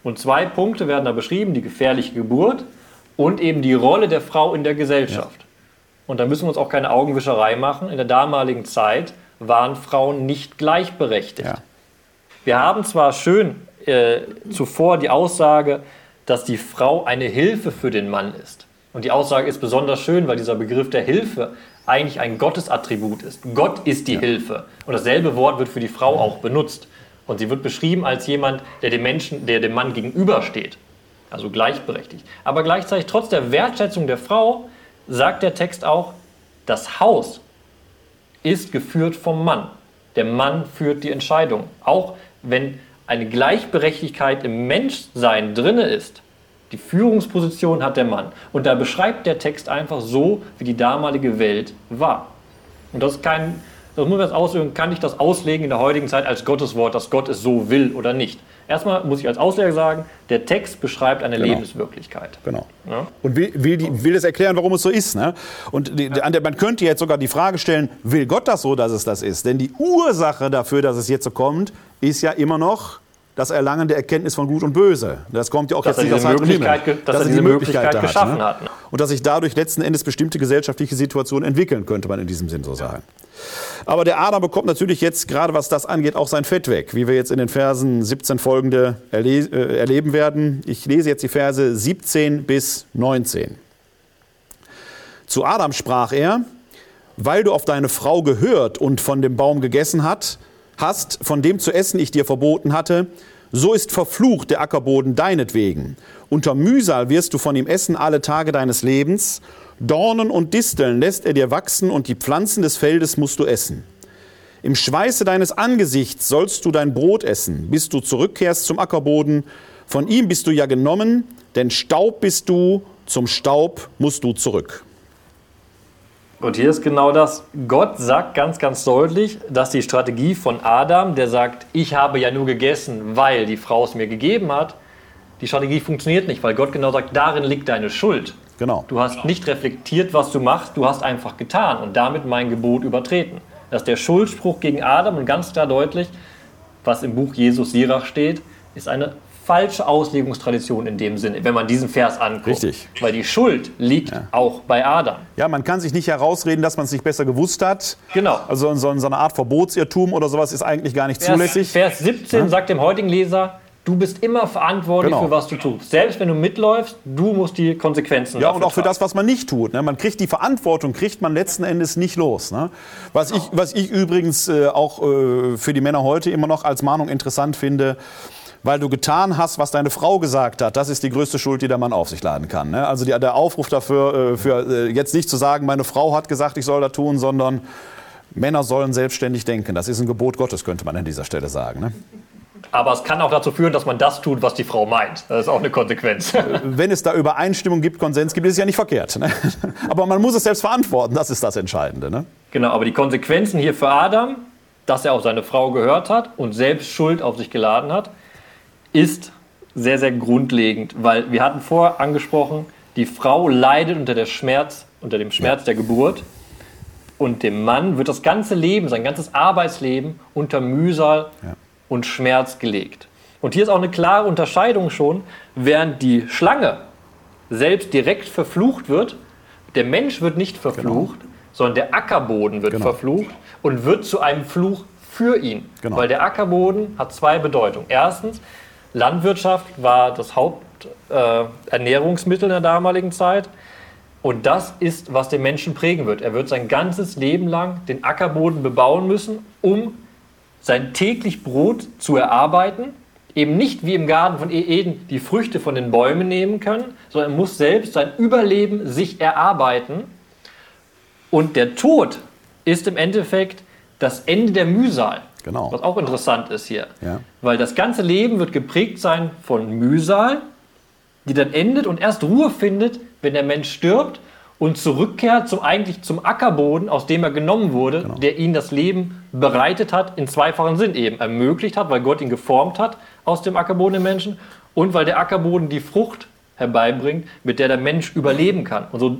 Und zwei Punkte werden da beschrieben, die gefährliche Geburt und eben die Rolle der Frau in der Gesellschaft. Ja. Und da müssen wir uns auch keine Augenwischerei machen. In der damaligen Zeit waren Frauen nicht gleichberechtigt. Ja. Wir haben zwar schön äh, zuvor die Aussage, dass die Frau eine Hilfe für den Mann ist. Und die Aussage ist besonders schön, weil dieser Begriff der Hilfe eigentlich ein Gottesattribut ist. Gott ist die ja. Hilfe. Und dasselbe Wort wird für die Frau auch benutzt. Und sie wird beschrieben als jemand, der dem Menschen, der dem Mann gegenübersteht. Also gleichberechtigt. Aber gleichzeitig, trotz der Wertschätzung der Frau, sagt der Text auch, das Haus ist geführt vom Mann. Der Mann führt die Entscheidung. Auch wenn eine Gleichberechtigkeit im Menschsein drinne ist, die Führungsposition hat der Mann. Und da beschreibt der Text einfach so, wie die damalige Welt war. Und das kein, das muss man jetzt ausüben, kann ich das auslegen in der heutigen Zeit als Gotteswort, dass Gott es so will oder nicht. Erstmal muss ich als Ausleger sagen, der Text beschreibt eine Genau. Lebenswirklichkeit. Genau. Ja? Und will, will, die, will es erklären, warum es so ist. Ne? Und die, an der, man könnte jetzt sogar die Frage stellen, will Gott das so, dass es das ist? Denn die Ursache dafür, dass es jetzt so kommt, ist ja immer noch das Erlangen der Erkenntnis von Gut und Böse. Das kommt ja auch Dass jetzt nicht aus heiterem Möglichkeit Himmel. ge- dass er diese Möglichkeit geschaffen ne? hat, ne? Und dass sich dadurch letzten Endes bestimmte gesellschaftliche Situationen entwickeln, könnte man in diesem Sinn so sagen. Aber der Adam bekommt natürlich jetzt, gerade was das angeht, auch sein Fett weg, wie wir jetzt in den Versen 17 folgende erle äh, erleben werden. Ich lese jetzt die Verse 17 bis 19. Zu Adam sprach er, weil du auf deine Frau gehört und von dem Baum gegessen hat, hast, von dem zu essen ich dir verboten hatte, so ist verflucht der Ackerboden deinetwegen. Unter Mühsal wirst du von ihm essen alle Tage deines Lebens. Dornen und Disteln lässt er dir wachsen und die Pflanzen des Feldes musst du essen. Im Schweiße deines Angesichts sollst du dein Brot essen, bis du zurückkehrst zum Ackerboden. Von ihm bist du ja genommen, denn Staub bist du, zum Staub musst du zurück. Und hier ist genau das. Gott sagt ganz, ganz deutlich, dass die Strategie von Adam, der sagt, ich habe ja nur gegessen, weil die Frau es mir gegeben hat, die Strategie funktioniert nicht, weil Gott genau sagt, darin liegt deine Schuld. Genau. Du hast nicht reflektiert, was du machst, du hast einfach getan und damit mein Gebot übertreten. Das ist der Schuldspruch gegen Adam und ganz klar deutlich, was im Buch Jesus Sirach steht, ist eine falsche Auslegungstradition in dem Sinne, wenn man diesen Vers anguckt. Richtig. Weil die Schuld liegt auch bei Adam. Ja, man kann sich nicht herausreden, dass man es nicht besser gewusst hat. Genau. Also so, so eine Art Verbotsirrtum oder sowas ist eigentlich gar nicht zulässig. Vers, Vers 17 sagt dem heutigen Leser, du bist immer verantwortlich Genau. für was du tust. Selbst wenn du mitläufst, du musst die Konsequenzen Ja, und auch für tragen. das, was man nicht tut. Ne? Man kriegt die Verantwortung, kriegt man letzten Endes nicht los. Ne? Was, ich, was ich übrigens äh, auch äh, für die Männer heute immer noch als Mahnung interessant finde, weil du getan hast, was deine Frau gesagt hat, das ist die größte Schuld, die der Mann auf sich laden kann. Ne? Also die, der Aufruf dafür, äh, für, jetzt nicht zu sagen, meine Frau hat gesagt, ich soll das tun, sondern Männer sollen selbstständig denken. Das ist ein Gebot Gottes, könnte man an dieser Stelle sagen. Aber es kann auch dazu führen, dass man das tut, was die Frau meint. Das ist auch eine Konsequenz. Wenn es da Übereinstimmung gibt, Konsens gibt, ist es ja nicht verkehrt. Ne? Aber man muss es selbst verantworten, das ist das Entscheidende. Ne? genau, aber die Konsequenzen hier für Adam, dass er auf seine Frau gehört hat und selbst Schuld auf sich geladen hat, ist sehr, sehr grundlegend, weil wir hatten vorher angesprochen, die Frau leidet unter, der Schmerz, unter dem Schmerz der Geburt und dem Mann wird das ganze Leben, sein ganzes Arbeitsleben unter Mühsal Ja. Und Schmerz gelegt. Und hier ist auch eine klare Unterscheidung schon, während die Schlange selbst direkt verflucht wird, der Mensch wird nicht verflucht, sondern der Ackerboden wird Genau. verflucht und wird zu einem Fluch für ihn. Genau. Weil der Ackerboden hat zwei Bedeutungen. Erstens, Landwirtschaft war das Haupternährungsmittel äh, in der damaligen Zeit. Und das ist, was den Menschen prägen wird. Er wird sein ganzes Leben lang den Ackerboden bebauen müssen, um sein täglich Brot zu erarbeiten. Eben nicht wie im Garten von Eden die Früchte von den Bäumen nehmen können, sondern er muss selbst sein Überleben sich erarbeiten. Und der Tod ist im Endeffekt das Ende der Mühsal. Genau. Was auch interessant ist hier. Ja. Weil das ganze Leben wird geprägt sein von Mühsal, die dann endet und erst Ruhe findet, wenn der Mensch stirbt und zurückkehrt zum eigentlich zum Ackerboden, aus dem er genommen wurde, der ihn das Leben bereitet hat, in zweifachen Sinn eben ermöglicht hat, weil Gott ihn geformt hat aus dem Ackerboden im Menschen und weil der Ackerboden die Frucht herbeibringt, mit der der Mensch überleben kann. Und so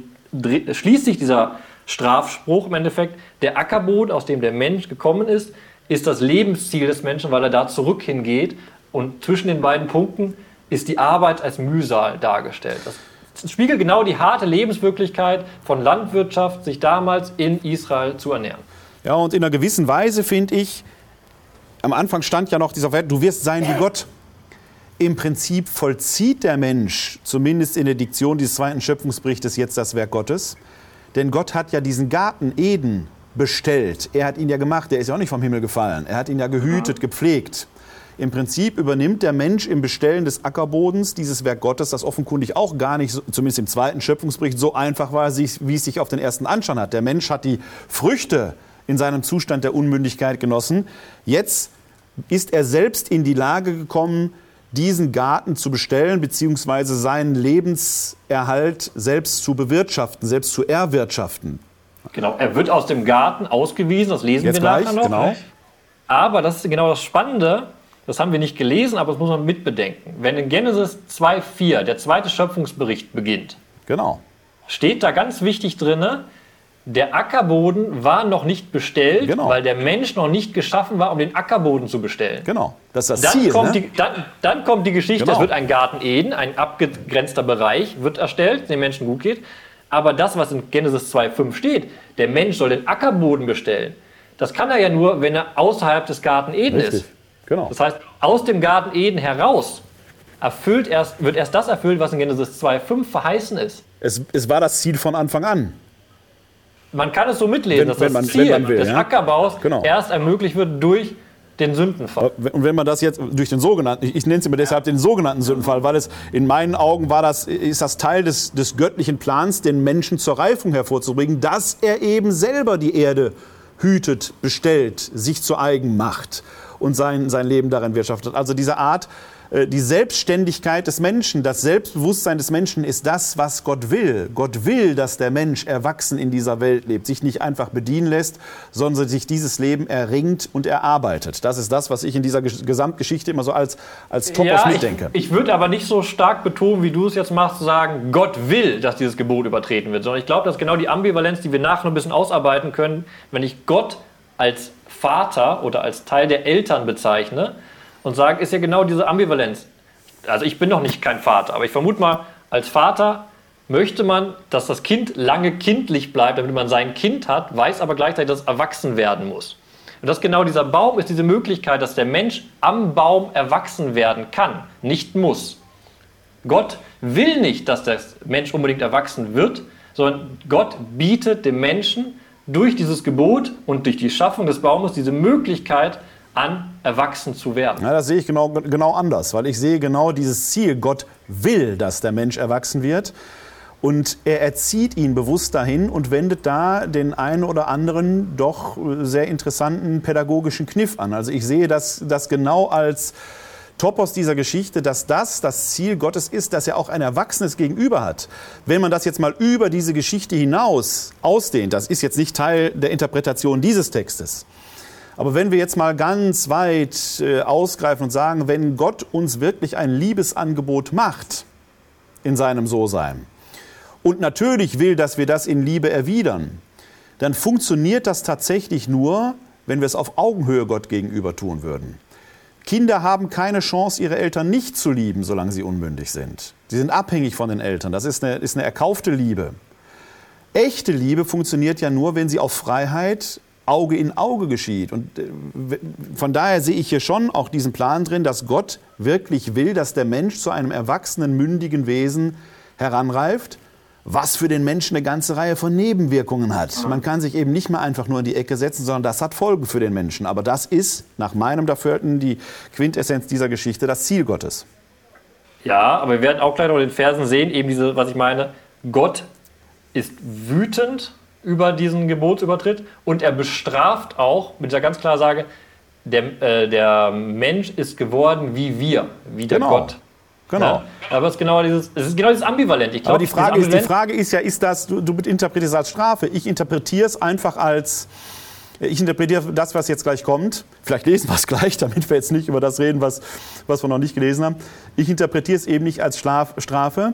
schließt sich dieser Strafspruch im Endeffekt, der Ackerboden, aus dem der Mensch gekommen ist, ist das Lebensziel des Menschen, weil er da zurück hingeht. Und zwischen den beiden Punkten ist die Arbeit als Mühsal dargestellt. Das spiegelt genau die harte Lebenswirklichkeit von Landwirtschaft, sich damals in Israel zu ernähren. Ja, und in einer gewissen Weise finde ich, am Anfang stand ja noch dieser Wert, du wirst sein wie Gott. Im Prinzip vollzieht der Mensch, zumindest in der Diktion dieses zweiten Schöpfungsberichtes, jetzt das Werk Gottes. Denn Gott hat ja diesen Garten Eden bestellt. Er hat ihn ja gemacht, der ist ja auch nicht vom Himmel gefallen. Er hat ihn ja gehütet, gepflegt. Im Prinzip übernimmt der Mensch im Bestellen des Ackerbodens dieses Werk Gottes, das offenkundig auch gar nicht, zumindest im zweiten Schöpfungsbericht, so einfach war, wie es sich auf den ersten anschauen hat. Der Mensch hat die Früchte in seinem Zustand der Unmündigkeit genossen. Jetzt ist er selbst in die Lage gekommen, diesen Garten zu bestellen, beziehungsweise seinen Lebenserhalt selbst zu bewirtschaften, selbst zu erwirtschaften. Genau, er wird aus dem Garten ausgewiesen, das lesen Jetzt wir gleich, nachher noch. genau. Aber das ist genau das Spannende, das haben wir nicht gelesen, aber das muss man mitbedenken. Wenn in Genesis 2,4 der zweite Schöpfungsbericht beginnt, Genau. steht da ganz wichtig drinne, der Ackerboden war noch nicht bestellt, Genau. weil der Mensch noch nicht geschaffen war, um den Ackerboden zu bestellen. Genau. Das ist das Dann, Ziel. kommt ne? die, dann, dann kommt die Geschichte, Genau. es wird ein Garten Eden, ein abgegrenzter Bereich wird erstellt, dem Menschen gut geht. Aber das, was in Genesis 2,5 steht, der Mensch soll den Ackerboden bestellen, das kann er ja nur, wenn er außerhalb des Garten Eden Richtig. ist. Genau. Das heißt, aus dem Garten Eden heraus erfüllt erst, wird erst das erfüllt, was in Genesis 2,5 verheißen ist. Es, es war das Ziel von Anfang an. Man kann es so mitlesen, Wenn- dass wenn das man- Ziel will, des ja. Ackerbaus Genau. erst ermöglicht wird durch den Sündenfall. Und wenn man das jetzt durch den sogenannten, ich nenne es immer deshalb den sogenannten Sündenfall, weil es in meinen Augen war das, ist das Teil des, des göttlichen Plans, den Menschen zur Reifung hervorzubringen, dass er eben selber die Erde hütet, bestellt, sich zu eigen macht und sein, sein Leben darin wirtschaftet. Also diese Art, äh, die Selbstständigkeit des Menschen, das Selbstbewusstsein des Menschen ist das, was Gott will. Gott will, dass der Mensch erwachsen in dieser Welt lebt, sich nicht einfach bedienen lässt, sondern sich dieses Leben erringt und erarbeitet. Das ist das, was ich in dieser Ges- Gesamtgeschichte immer so als, als Topos Ja, ich, mitdenke. ich würde aber nicht so stark betonen, wie du es jetzt machst, zu sagen, Gott will, dass dieses Gebot übertreten wird, sondern ich glaube, das ist genau die Ambivalenz, die wir nachher noch ein bisschen ausarbeiten können, wenn ich Gott als Vater oder als Teil der Eltern bezeichne und sage, ist ja genau diese Ambivalenz. Also ich bin noch nicht kein Vater, aber ich vermute mal, als Vater möchte man, dass das Kind lange kindlich bleibt, damit man sein Kind hat, weiß aber gleichzeitig, dass es erwachsen werden muss. Und das genau dieser Baum ist diese Möglichkeit, dass der Mensch am Baum erwachsen werden kann, nicht muss. Gott will nicht, dass der Mensch unbedingt erwachsen wird, sondern Gott bietet dem Menschen durch dieses Gebot und durch die Schaffung des Baumes diese Möglichkeit an, erwachsen zu werden. Ja, das sehe ich genau, genau anders, weil ich sehe genau dieses Ziel. Gott will, dass der Mensch erwachsen wird. Und er erzieht ihn bewusst dahin und wendet da den einen oder anderen doch sehr interessanten pädagogischen Kniff an. Also ich sehe das, das genau als Topos dieser Geschichte, dass das das Ziel Gottes ist, dass er auch ein Erwachsenes Gegenüber hat. Wenn man das jetzt mal über diese Geschichte hinaus ausdehnt, das ist jetzt nicht Teil der Interpretation dieses Textes, aber wenn wir jetzt mal ganz weit äh, ausgreifen und sagen, wenn Gott uns wirklich ein Liebesangebot macht in seinem So-Sein und natürlich will, dass wir das in Liebe erwidern, dann funktioniert das tatsächlich nur, wenn wir es auf Augenhöhe Gott gegenüber tun würden. Kinder haben keine Chance, ihre Eltern nicht zu lieben, solange sie unmündig sind. Sie sind abhängig von den Eltern. Das ist eine, ist eine erkaufte Liebe. Echte Liebe funktioniert ja nur, wenn sie auf Freiheit Auge in Auge geschieht. Und äh, von daher sehe ich hier schon auch diesen Plan drin, dass Gott wirklich will, dass der Mensch zu einem erwachsenen, mündigen Wesen heranreift, was für den Menschen eine ganze Reihe von Nebenwirkungen hat. Man kann sich eben nicht mehr einfach nur in die Ecke setzen, sondern das hat Folgen für den Menschen. Aber das ist nach meinem Dafürhalten die Quintessenz dieser Geschichte, das Ziel Gottes. Ja, aber wir werden auch gleich noch in den Versen sehen, eben diese, was ich meine, Gott ist wütend über diesen Gebotsübertritt und er bestraft auch mit dieser ganz klaren Sage, der, äh, der Mensch ist geworden wie wir, wie der Genau. Gott. Genau. Ja, aber es ist genau dieses, es ist genau dieses Ambivalent. Ich glaub, Aber die Frage, ist, die Frage ist ja, ist das, du, du interpretierst es als Strafe. Ich interpretiere es einfach als, ich interpretiere das, was jetzt gleich kommt. Vielleicht lesen wir es gleich, damit wir jetzt nicht über das reden, was, was wir noch nicht gelesen haben. Ich interpretiere es eben nicht als Schlaf, Strafe,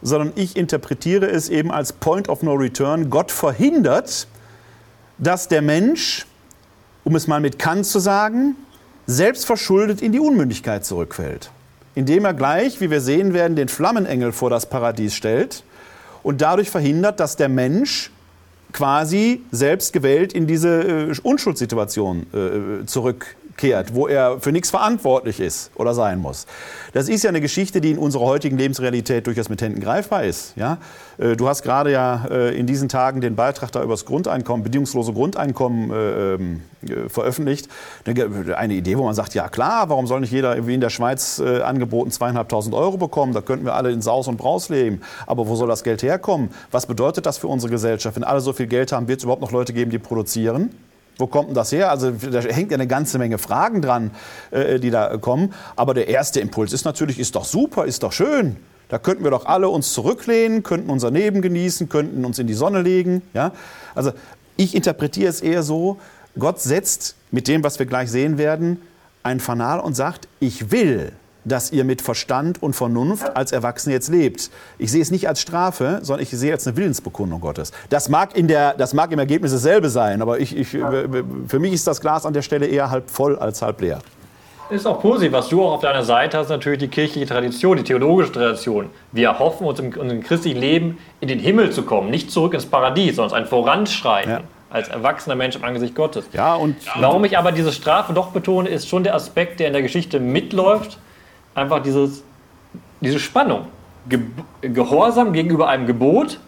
sondern ich interpretiere es eben als Point of No Return. Gott verhindert, dass der Mensch, um es mal mit Kant zu sagen, selbst verschuldet in die Unmündigkeit zurückfällt. Indem er gleich, wie wir sehen werden, den Flammenengel vor das Paradies stellt und dadurch verhindert, dass der Mensch quasi selbst gewählt in diese äh, Unschuldssituation äh, zurückkehrt, wo er für nichts verantwortlich ist oder sein muss. Das ist ja eine Geschichte, die in unserer heutigen Lebensrealität durchaus mit Händen greifbar ist. Ja? Äh, Du hast gerade ja äh, in diesen Tagen den Beitrag da über das Grundeinkommen, bedingungslose Grundeinkommen äh, ähm, äh, veröffentlicht. Eine Idee, wo man sagt, ja klar, warum soll nicht jeder wie in der Schweiz angeboten zweieinhalbtausend Euro bekommen? Da könnten wir alle in Saus und Braus leben. Aber wo soll das Geld herkommen? Was bedeutet das für unsere Gesellschaft? Wenn alle so viel Geld haben, wird es überhaupt noch Leute geben, die produzieren? Wo kommt denn das her? Also da hängt ja eine ganze Menge Fragen dran, äh, die da kommen. Aber der erste Impuls ist natürlich, ist doch super, ist doch schön. Da könnten wir doch alle uns zurücklehnen, könnten unser Leben genießen, könnten uns in die Sonne legen. Ja? Also ich interpretiere es eher so, Gott setzt mit dem, was wir gleich sehen werden, ein Fanal und sagt, ich will, dass ihr mit Verstand und Vernunft als Erwachsene jetzt lebt. Ich sehe es nicht als Strafe, sondern ich sehe es als eine Willensbekundung Gottes. Das mag, in der, das mag im Ergebnis dasselbe sein, aber ich, ich, für mich ist das Glas an der Stelle eher halb voll als halb leer. Ist auch positiv. Was du auch auf deiner Seite hast, natürlich die kirchliche Tradition, die theologische Tradition. Wir erhoffen uns im, im christlichen Leben in den Himmel zu kommen, nicht zurück ins Paradies, sondern ein Voranschreiten. Ja als erwachsener Mensch im Angesicht Gottes. Ja, und Warum ich aber diese Strafe doch betone, ist schon der Aspekt, der in der Geschichte mitläuft. Einfach dieses, diese Spannung. Ge Gehorsam gegenüber einem Gebot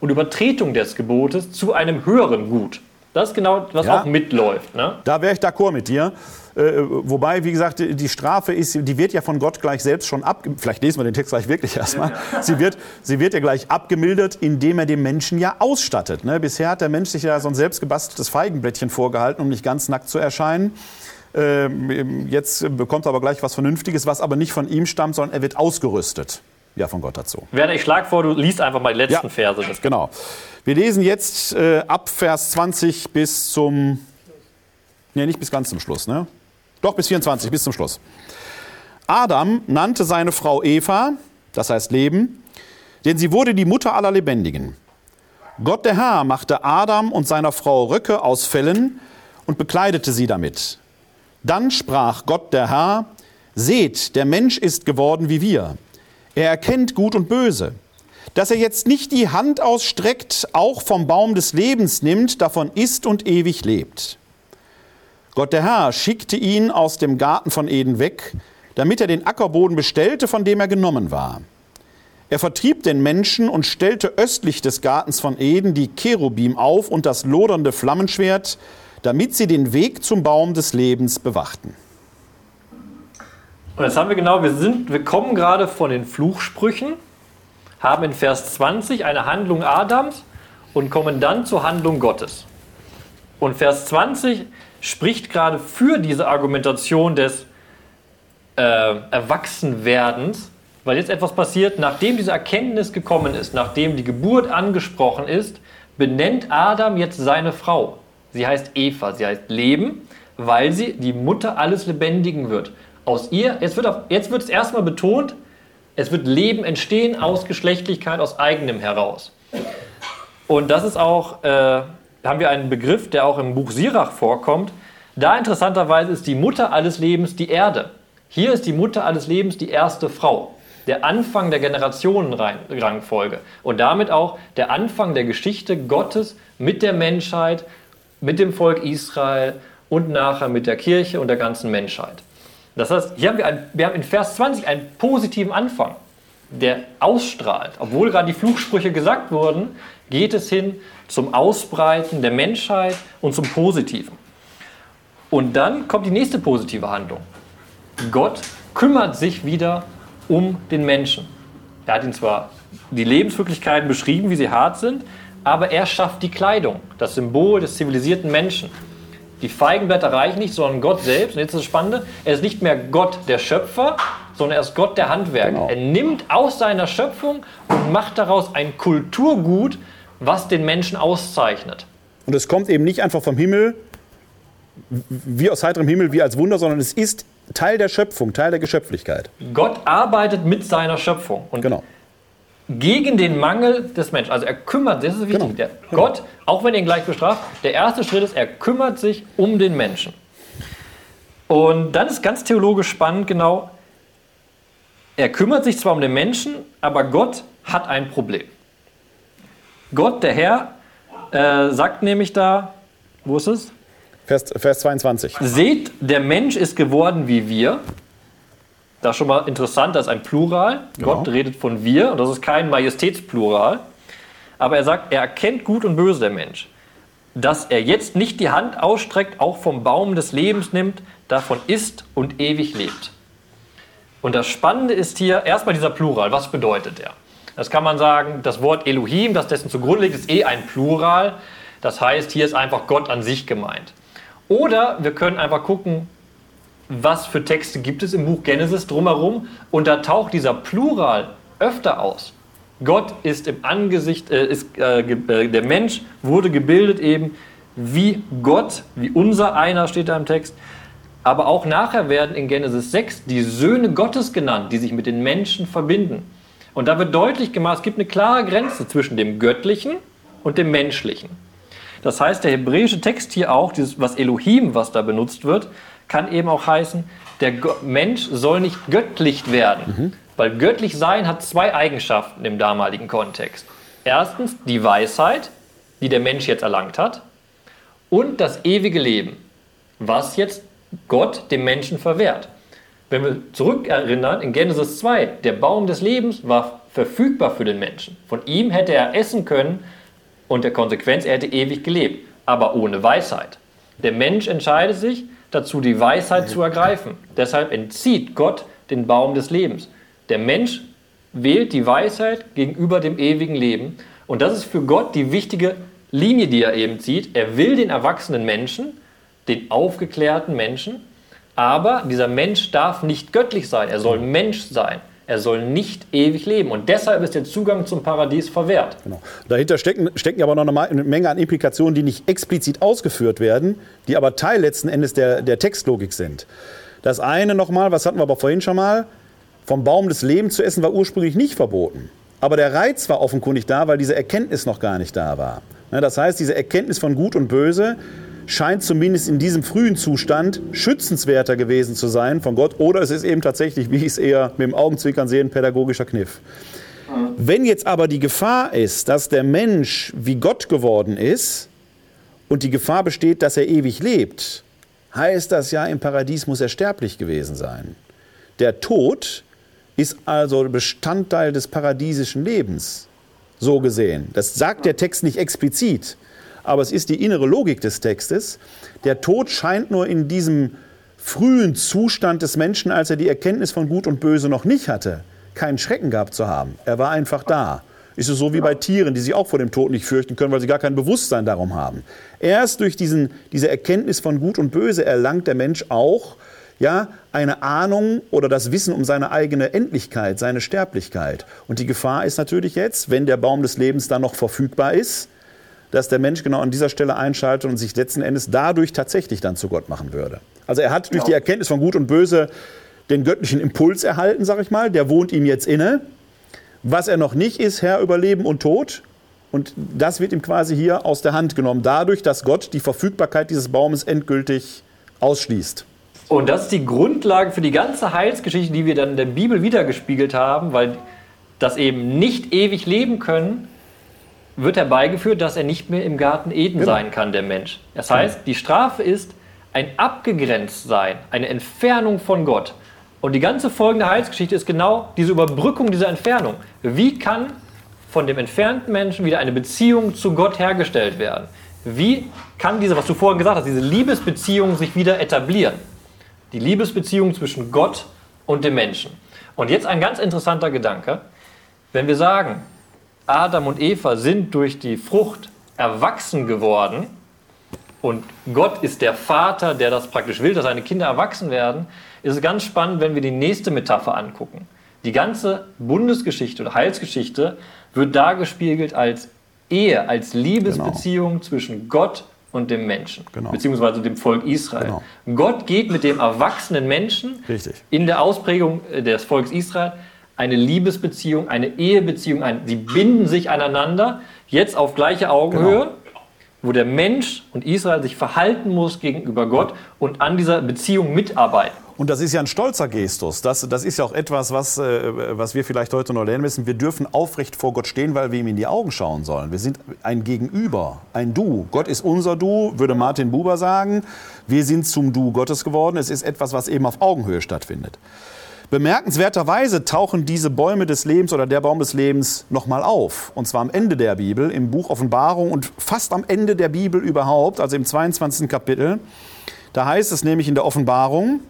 und Übertretung des Gebotes zu einem höheren Gut. Das ist genau, was ja, auch mitläuft. Ne? Da wäre ich d'accord mit dir. Äh, wobei, wie gesagt, die Strafe ist, die wird ja von Gott gleich selbst schon ab. Vielleicht lesen wir den Text gleich wirklich erstmal. Sie wird, sie wird ja gleich abgemildert, indem er den Menschen ja ausstattet. Ne? Bisher hat der Mensch sich ja so ein selbstgebasteltes Feigenblättchen vorgehalten, um nicht ganz nackt zu erscheinen. Ähm, jetzt bekommt er aber gleich was Vernünftiges, was aber nicht von ihm stammt, sondern er wird ausgerüstet. Ja, von Gott dazu. Werner, ich schlage vor, du liest einfach mal die letzten ja, Verse. Genau. Wir lesen jetzt äh, ab Vers 20 bis zum. Nee, nicht bis ganz zum Schluss, ne? Doch, bis 24, bis zum Schluss. Adam nannte seine Frau Eva, das heißt Leben, denn sie wurde die Mutter aller Lebendigen. Gott der Herr machte Adam und seiner Frau Röcke aus Fellen und bekleidete sie damit. Dann sprach Gott der Herr, Seht, der Mensch ist geworden wie wir. Er erkennt Gut und Böse. Dass er jetzt nicht die Hand ausstreckt, auch vom Baum des Lebens nimmt, davon isst und ewig lebt. Gott der Herr schickte ihn aus dem Garten von Eden weg, damit er den Ackerboden bestellte, von dem er genommen war. Er vertrieb den Menschen und stellte östlich des Gartens von Eden die Cherubim auf und das lodernde Flammenschwert, damit sie den Weg zum Baum des Lebens bewachten. Und jetzt haben wir genau, wir, sind, wir kommen gerade von den Fluchsprüchen, haben in Vers 20 eine Handlung Adams und kommen dann zur Handlung Gottes. Und Vers 20 spricht gerade für diese Argumentation des äh, Erwachsenwerdens, weil jetzt etwas passiert, nachdem diese Erkenntnis gekommen ist, nachdem die Geburt angesprochen ist, benennt Adam jetzt seine Frau. Sie heißt Eva, sie heißt Leben, weil sie die Mutter alles Lebendigen wird. Aus ihr, jetzt wird, auf, jetzt wird es erstmal betont, es wird Leben entstehen aus Geschlechtlichkeit, aus eigenem heraus. Und das ist auch äh, haben wir einen Begriff, der auch im Buch Sirach vorkommt. Da interessanterweise ist die Mutter alles Lebens die Erde. Hier ist die Mutter alles Lebens die erste Frau. Der Anfang der Generationenrangfolge und damit auch der Anfang der Geschichte Gottes mit der Menschheit, mit dem Volk Israel und nachher mit der Kirche und der ganzen Menschheit. Das heißt, hier haben wir, ein, wir haben in Vers 20 einen positiven Anfang, der ausstrahlt. Obwohl gerade die Fluchsprüche gesagt wurden, geht es hin zum Ausbreiten der Menschheit und zum Positiven. Und dann kommt die nächste positive Handlung. Gott kümmert sich wieder um den Menschen. Er hat ihn zwar die Lebenswirklichkeiten beschrieben, wie sie hart sind, aber er schafft die Kleidung, das Symbol des zivilisierten Menschen. Die Feigenblätter reichen nicht, sondern Gott selbst. Und jetzt ist das Spannende, er ist nicht mehr Gott der Schöpfer, sondern er ist Gott der Handwerker. Genau. Er nimmt aus seiner Schöpfung und macht daraus ein Kulturgut, was den Menschen auszeichnet. Und es kommt eben nicht einfach vom Himmel, wie aus heiterem Himmel, wie als Wunder, sondern es ist Teil der Schöpfung, Teil der Geschöpflichkeit. Gott arbeitet mit seiner Schöpfung. Und genau. Gegen den Mangel des Menschen. Also er kümmert sich, das ist wichtig. Genau. Der genau. Gott, auch wenn er ihn gleich bestraft, der erste Schritt ist, er kümmert sich um den Menschen. Und dann ist ganz theologisch spannend, genau, er kümmert sich zwar um den Menschen, aber Gott hat ein Problem. Gott, der Herr, äh, sagt nämlich da, wo ist es? Vers, Vers 22. Seht, der Mensch ist geworden wie wir. Das ist schon mal interessant, das ist ein Plural. Genau. Gott redet von wir und das ist kein Majestätsplural. Aber er sagt, er erkennt gut und böse der Mensch. Dass er jetzt nicht die Hand ausstreckt, auch vom Baum des Lebens nimmt, davon isst und ewig lebt. Und das Spannende ist hier erstmal dieser Plural. Was bedeutet er? Das kann man sagen, das Wort Elohim, das dessen zugrunde liegt, ist eh ein Plural. Das heißt, hier ist einfach Gott an sich gemeint. Oder wir können einfach gucken, was für Texte gibt es im Buch Genesis drumherum und da taucht dieser Plural öfter aus. Gott ist im Angesicht, äh, ist, äh, äh, der Mensch wurde gebildet eben wie Gott, wie unser einer steht da im Text. Aber auch nachher werden in Genesis 6 die Söhne Gottes genannt, die sich mit den Menschen verbinden. Und da wird deutlich gemacht, es gibt eine klare Grenze zwischen dem Göttlichen und dem Menschlichen. Das heißt, der hebräische Text hier auch, dieses, was Elohim, was da benutzt wird, kann eben auch heißen, der Mensch soll nicht göttlich werden. Mhm. Weil göttlich sein hat zwei Eigenschaften im damaligen Kontext. Erstens die Weisheit, die der Mensch jetzt erlangt hat, und das ewige Leben, was jetzt Gott dem Menschen verwehrt. Wenn wir zurückerinnern, in Genesis 2, der Baum des Lebens war verfügbar für den Menschen. Von ihm hätte er essen können und der Konsequenz, er hätte ewig gelebt, aber ohne Weisheit. Der Mensch entscheidet sich dazu, die Weisheit zu ergreifen. Deshalb entzieht Gott den Baum des Lebens. Der Mensch wählt die Weisheit gegenüber dem ewigen Leben. Und das ist für Gott die wichtige Linie, die er eben zieht. Er will den erwachsenen Menschen, den aufgeklärten Menschen, aber dieser Mensch darf nicht göttlich sein. Er soll Mensch sein. Er soll nicht ewig leben. Und deshalb ist der Zugang zum Paradies verwehrt. Genau. Dahinter stecken, stecken aber noch eine Menge an Implikationen, die nicht explizit ausgeführt werden, die aber Teil letzten Endes der, der Textlogik sind. Das eine nochmal, was hatten wir aber vorhin schon mal, vom Baum des Lebens zu essen war ursprünglich nicht verboten. Aber der Reiz war offenkundig da, weil diese Erkenntnis noch gar nicht da war. Das heißt, diese Erkenntnis von Gut und Böse scheint zumindest in diesem frühen Zustand schützenswerter gewesen zu sein von Gott. Oder es ist eben tatsächlich, wie ich es eher mit dem Augenzwinkern sehe, ein pädagogischer Kniff. Wenn jetzt aber die Gefahr ist, dass der Mensch wie Gott geworden ist und die Gefahr besteht, dass er ewig lebt, heißt das ja, im Paradies muss er sterblich gewesen sein. Der Tod ist also Bestandteil des paradiesischen Lebens, so gesehen. Das sagt der Text nicht explizit aber es ist die innere Logik des Textes. Der Tod scheint nur in diesem frühen Zustand des Menschen, als er die Erkenntnis von Gut und Böse noch nicht hatte, keinen Schrecken gehabt zu haben. Er war einfach da. Ist es so wie bei Tieren, die sich auch vor dem Tod nicht fürchten können, weil sie gar kein Bewusstsein darum haben. Erst durch diesen, diese Erkenntnis von Gut und Böse erlangt der Mensch auch ja, eine Ahnung oder das Wissen um seine eigene Endlichkeit, seine Sterblichkeit. Und die Gefahr ist natürlich jetzt, wenn der Baum des Lebens dann noch verfügbar ist, dass der Mensch genau an dieser Stelle einschaltet und sich letzten Endes dadurch tatsächlich dann zu Gott machen würde. Also er hat durch die Erkenntnis von Gut und Böse den göttlichen Impuls erhalten, sag ich mal, der wohnt ihm jetzt inne. Was er noch nicht ist, Herr über Leben und Tod. Und das wird ihm quasi hier aus der Hand genommen, dadurch, dass Gott die Verfügbarkeit dieses Baumes endgültig ausschließt. Und das ist die Grundlage für die ganze Heilsgeschichte, die wir dann in der Bibel wiedergespiegelt haben, weil das eben nicht ewig leben können, wird herbeigeführt, dass er nicht mehr im Garten Eden genau. sein kann, der Mensch. Das heißt, genau. die Strafe ist ein Abgegrenztsein, eine Entfernung von Gott. Und die ganze folgende Heilsgeschichte ist genau diese Überbrückung dieser Entfernung. Wie kann von dem entfernten Menschen wieder eine Beziehung zu Gott hergestellt werden? Wie kann diese, was du vorhin gesagt hast, diese Liebesbeziehung sich wieder etablieren? Die Liebesbeziehung zwischen Gott und dem Menschen. Und jetzt ein ganz interessanter Gedanke. Wenn wir sagen, Adam und Eva sind durch die Frucht erwachsen geworden und Gott ist der Vater, der das praktisch will, dass seine Kinder erwachsen werden, ist es ganz spannend, wenn wir die nächste Metapher angucken. Die ganze Bundesgeschichte oder Heilsgeschichte wird dargespiegelt als Ehe, als Liebesbeziehung genau. zwischen Gott und dem Menschen, genau. beziehungsweise dem Volk Israel. Genau. Gott geht mit dem erwachsenen Menschen Richtig. in der Ausprägung des Volkes Israel eine Liebesbeziehung, eine Ehebeziehung ein. Sie binden sich aneinander, jetzt auf gleiche Augenhöhe, genau. wo der Mensch und Israel sich verhalten muss gegenüber Gott und an dieser Beziehung mitarbeiten. Und das ist ja ein stolzer Gestus. Das, das ist ja auch etwas, was, äh, was wir vielleicht heute noch lernen müssen. Wir dürfen aufrecht vor Gott stehen, weil wir ihm in die Augen schauen sollen. Wir sind ein Gegenüber, ein Du. Gott ist unser Du, würde Martin Buber sagen. Wir sind zum Du Gottes geworden. Es ist etwas, was eben auf Augenhöhe stattfindet. Bemerkenswerterweise tauchen diese Bäume des Lebens oder der Baum des Lebens nochmal auf. Und zwar am Ende der Bibel, im Buch Offenbarung und fast am Ende der Bibel überhaupt, also im 22. Kapitel. Da heißt es nämlich in der Offenbarung,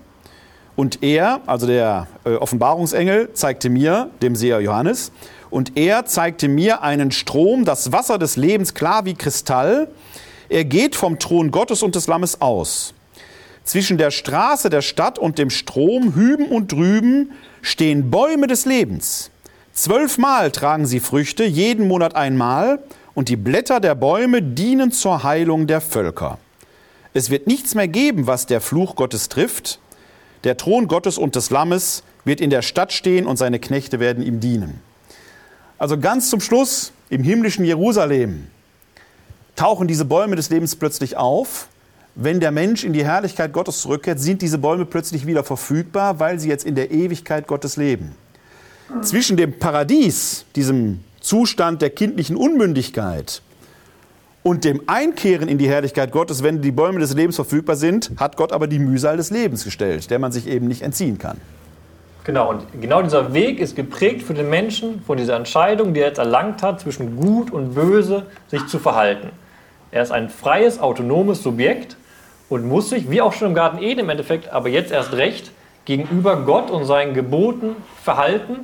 und er, also der äh, Offenbarungsengel, zeigte mir, dem Seher Johannes, und er zeigte mir einen Strom, das Wasser des Lebens klar wie Kristall, Er geht vom Thron Gottes und des Lammes aus. Zwischen der Straße der Stadt und dem Strom, hüben und drüben, stehen Bäume des Lebens. Zwölfmal tragen sie Früchte, jeden Monat einmal, und die Blätter der Bäume dienen zur Heilung der Völker. Es wird nichts mehr geben, was der Fluch Gottes trifft. Der Thron Gottes und des Lammes wird in der Stadt stehen und seine Knechte werden ihm dienen. Also ganz zum Schluss im himmlischen Jerusalem tauchen diese Bäume des Lebens plötzlich auf wenn der Mensch in die Herrlichkeit Gottes zurückkehrt, sind diese Bäume plötzlich wieder verfügbar, weil sie jetzt in der Ewigkeit Gottes leben. Zwischen dem Paradies, diesem Zustand der kindlichen Unmündigkeit, und dem Einkehren in die Herrlichkeit Gottes, wenn die Bäume des Lebens verfügbar sind, hat Gott aber die Mühsal des Lebens gestellt, der man sich eben nicht entziehen kann. Genau, und genau dieser Weg ist geprägt für den Menschen von dieser Entscheidung, die er jetzt erlangt hat, zwischen Gut und Böse sich zu verhalten. Er ist ein freies, autonomes Subjekt und muss sich, wie auch schon im Garten Eden im Endeffekt, aber jetzt erst recht, gegenüber Gott und seinen Geboten verhalten,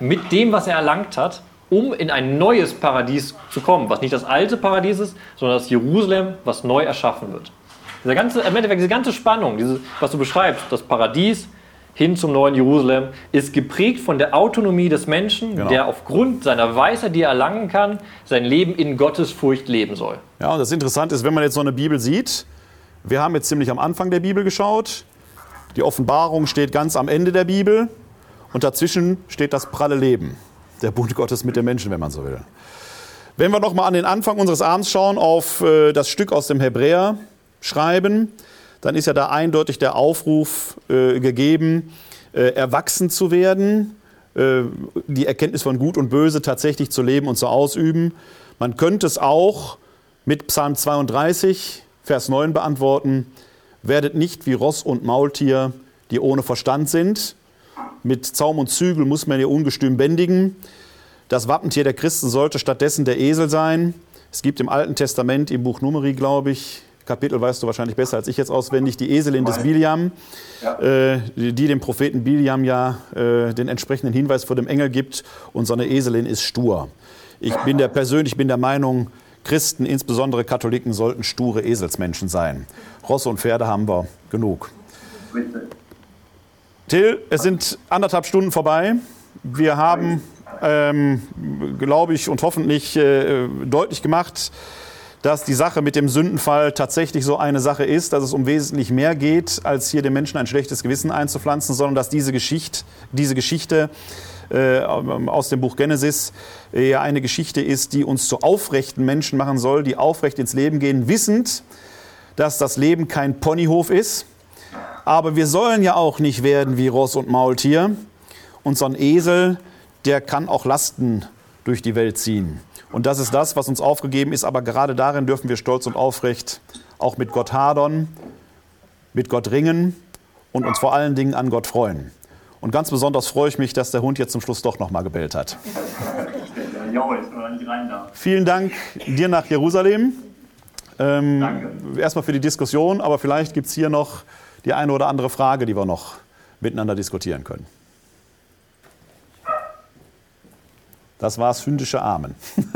mit dem, was er erlangt hat, um in ein neues Paradies zu kommen, was nicht das alte Paradies ist, sondern das Jerusalem, was neu erschaffen wird. Dieser ganze, Im Endeffekt, diese ganze Spannung, dieses, was du beschreibst, das Paradies hin zum neuen Jerusalem, ist geprägt von der Autonomie des Menschen, genau. der aufgrund seiner Weisheit, die er erlangen kann, sein Leben in Gottes Furcht leben soll. Ja, und das Interessante ist, wenn man jetzt so eine Bibel sieht, wir haben jetzt ziemlich am Anfang der Bibel geschaut. Die Offenbarung steht ganz am Ende der Bibel. Und dazwischen steht das pralle Leben. Der Bund Gottes mit den Menschen, wenn man so will. Wenn wir noch mal an den Anfang unseres Abends schauen, auf äh, das Stück aus dem Hebräer schreiben, dann ist ja da eindeutig der Aufruf äh, gegeben, äh, erwachsen zu werden, die Erkenntnis von Gut und Böse tatsächlich zu leben und zu ausüben. Man könnte es auch mit Psalm 32 Vers 9 beantworten, werdet nicht wie Ross und Maultier, die ohne Verstand sind. Mit Zaum und Zügel muss man ihr ungestüm bändigen. Das Wappentier der Christen sollte stattdessen der Esel sein. Es gibt im Alten Testament, im Buch Numeri, glaube ich, Kapitel weißt du wahrscheinlich besser als ich jetzt auswendig, die Eselin des Biliam, äh, die, die, dem Propheten Biliam ja äh, den entsprechenden Hinweis vor dem Engel gibt. Und so eine Eselin ist stur. Ich bin der persönlich bin der Meinung, Christen, insbesondere Katholiken, sollten sture Eselsmenschen sein. Rosse und Pferde haben wir genug. Till, es sind anderthalb Stunden vorbei. Wir haben, ähm, glaube ich und hoffentlich äh, deutlich gemacht, dass die Sache mit dem Sündenfall tatsächlich so eine Sache ist, dass es um wesentlich mehr geht, als hier den Menschen ein schlechtes Gewissen einzupflanzen, sondern dass diese Geschichte, diese Geschichte äh, aus dem Buch Genesis äh, ja eine Geschichte ist, die uns zu aufrechten Menschen machen soll, die aufrecht ins Leben gehen, wissend, dass das Leben kein Ponyhof ist. Aber wir sollen ja auch nicht werden wie Ross und Maultier. Und so ein Esel, der kann auch Lasten durch die Welt ziehen. Und das ist das, was uns aufgegeben ist. Aber gerade darin dürfen wir stolz und aufrecht auch mit Gott hadern, mit Gott ringen und uns vor allen Dingen an Gott freuen. Und ganz besonders freue ich mich, dass der Hund jetzt zum Schluss doch nochmal gebellt hat. Vielen Dank dir nach Jerusalem. Ähm, Danke. Erstmal für die Diskussion, aber vielleicht gibt es hier noch die eine oder andere Frage, die wir noch miteinander diskutieren können. Das war das hündische Amen.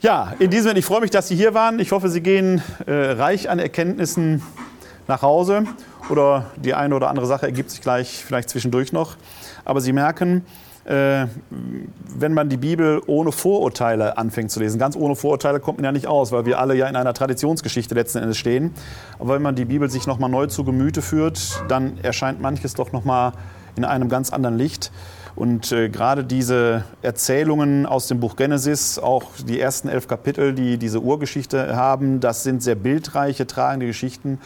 ja, in diesem Sinne, ich freue mich, dass Sie hier waren. Ich hoffe, Sie gehen äh, reich an Erkenntnissen nach Hause oder die eine oder andere Sache ergibt sich gleich vielleicht zwischendurch noch. Aber Sie merken, äh, wenn man die Bibel ohne Vorurteile anfängt zu lesen, ganz ohne Vorurteile kommt man ja nicht aus, weil wir alle ja in einer Traditionsgeschichte letzten Endes stehen. Aber wenn man die Bibel sich nochmal neu zu Gemüte führt, dann erscheint manches doch nochmal in einem ganz anderen Licht. Und äh, gerade diese Erzählungen aus dem Buch Genesis, auch die ersten elf Kapitel, die diese Urgeschichte haben, das sind sehr bildreiche, tragende Geschichten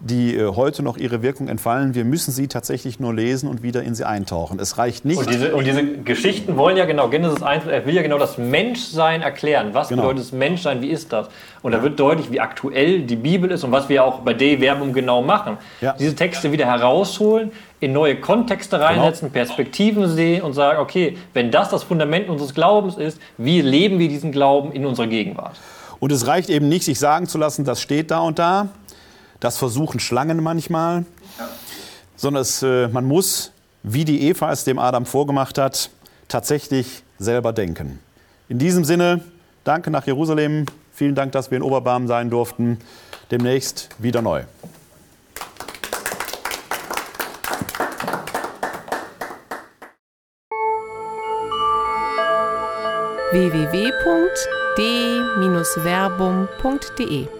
die äh, heute noch ihre Wirkung entfallen. Wir müssen sie tatsächlich nur lesen und wieder in sie eintauchen. Es reicht nicht. Und diese, und diese Geschichten wollen ja genau, Genesis 1, er will ja genau das Menschsein erklären. Was genau. bedeutet das Menschsein? Wie ist das? Und da wird deutlich, wie aktuell die Bibel ist und was wir auch bei De Verbum genau machen. Ja. Diese Texte wieder herausholen, in neue Kontexte genau. reinsetzen, genau. Perspektiven sehen und sagen, okay, wenn das das Fundament unseres Glaubens ist, wie leben wir diesen Glauben in unserer Gegenwart? Und es reicht eben nicht, sich sagen zu lassen, das steht da und da, das versuchen Schlangen manchmal. Sondern es, äh, man muss, wie die Eva es dem Adam vorgemacht hat, tatsächlich selber denken. In diesem Sinne, danke nach Jerusalem. Vielen Dank, dass wir in Oberbarm sein durften. Demnächst wieder neu. www.d-verbum.de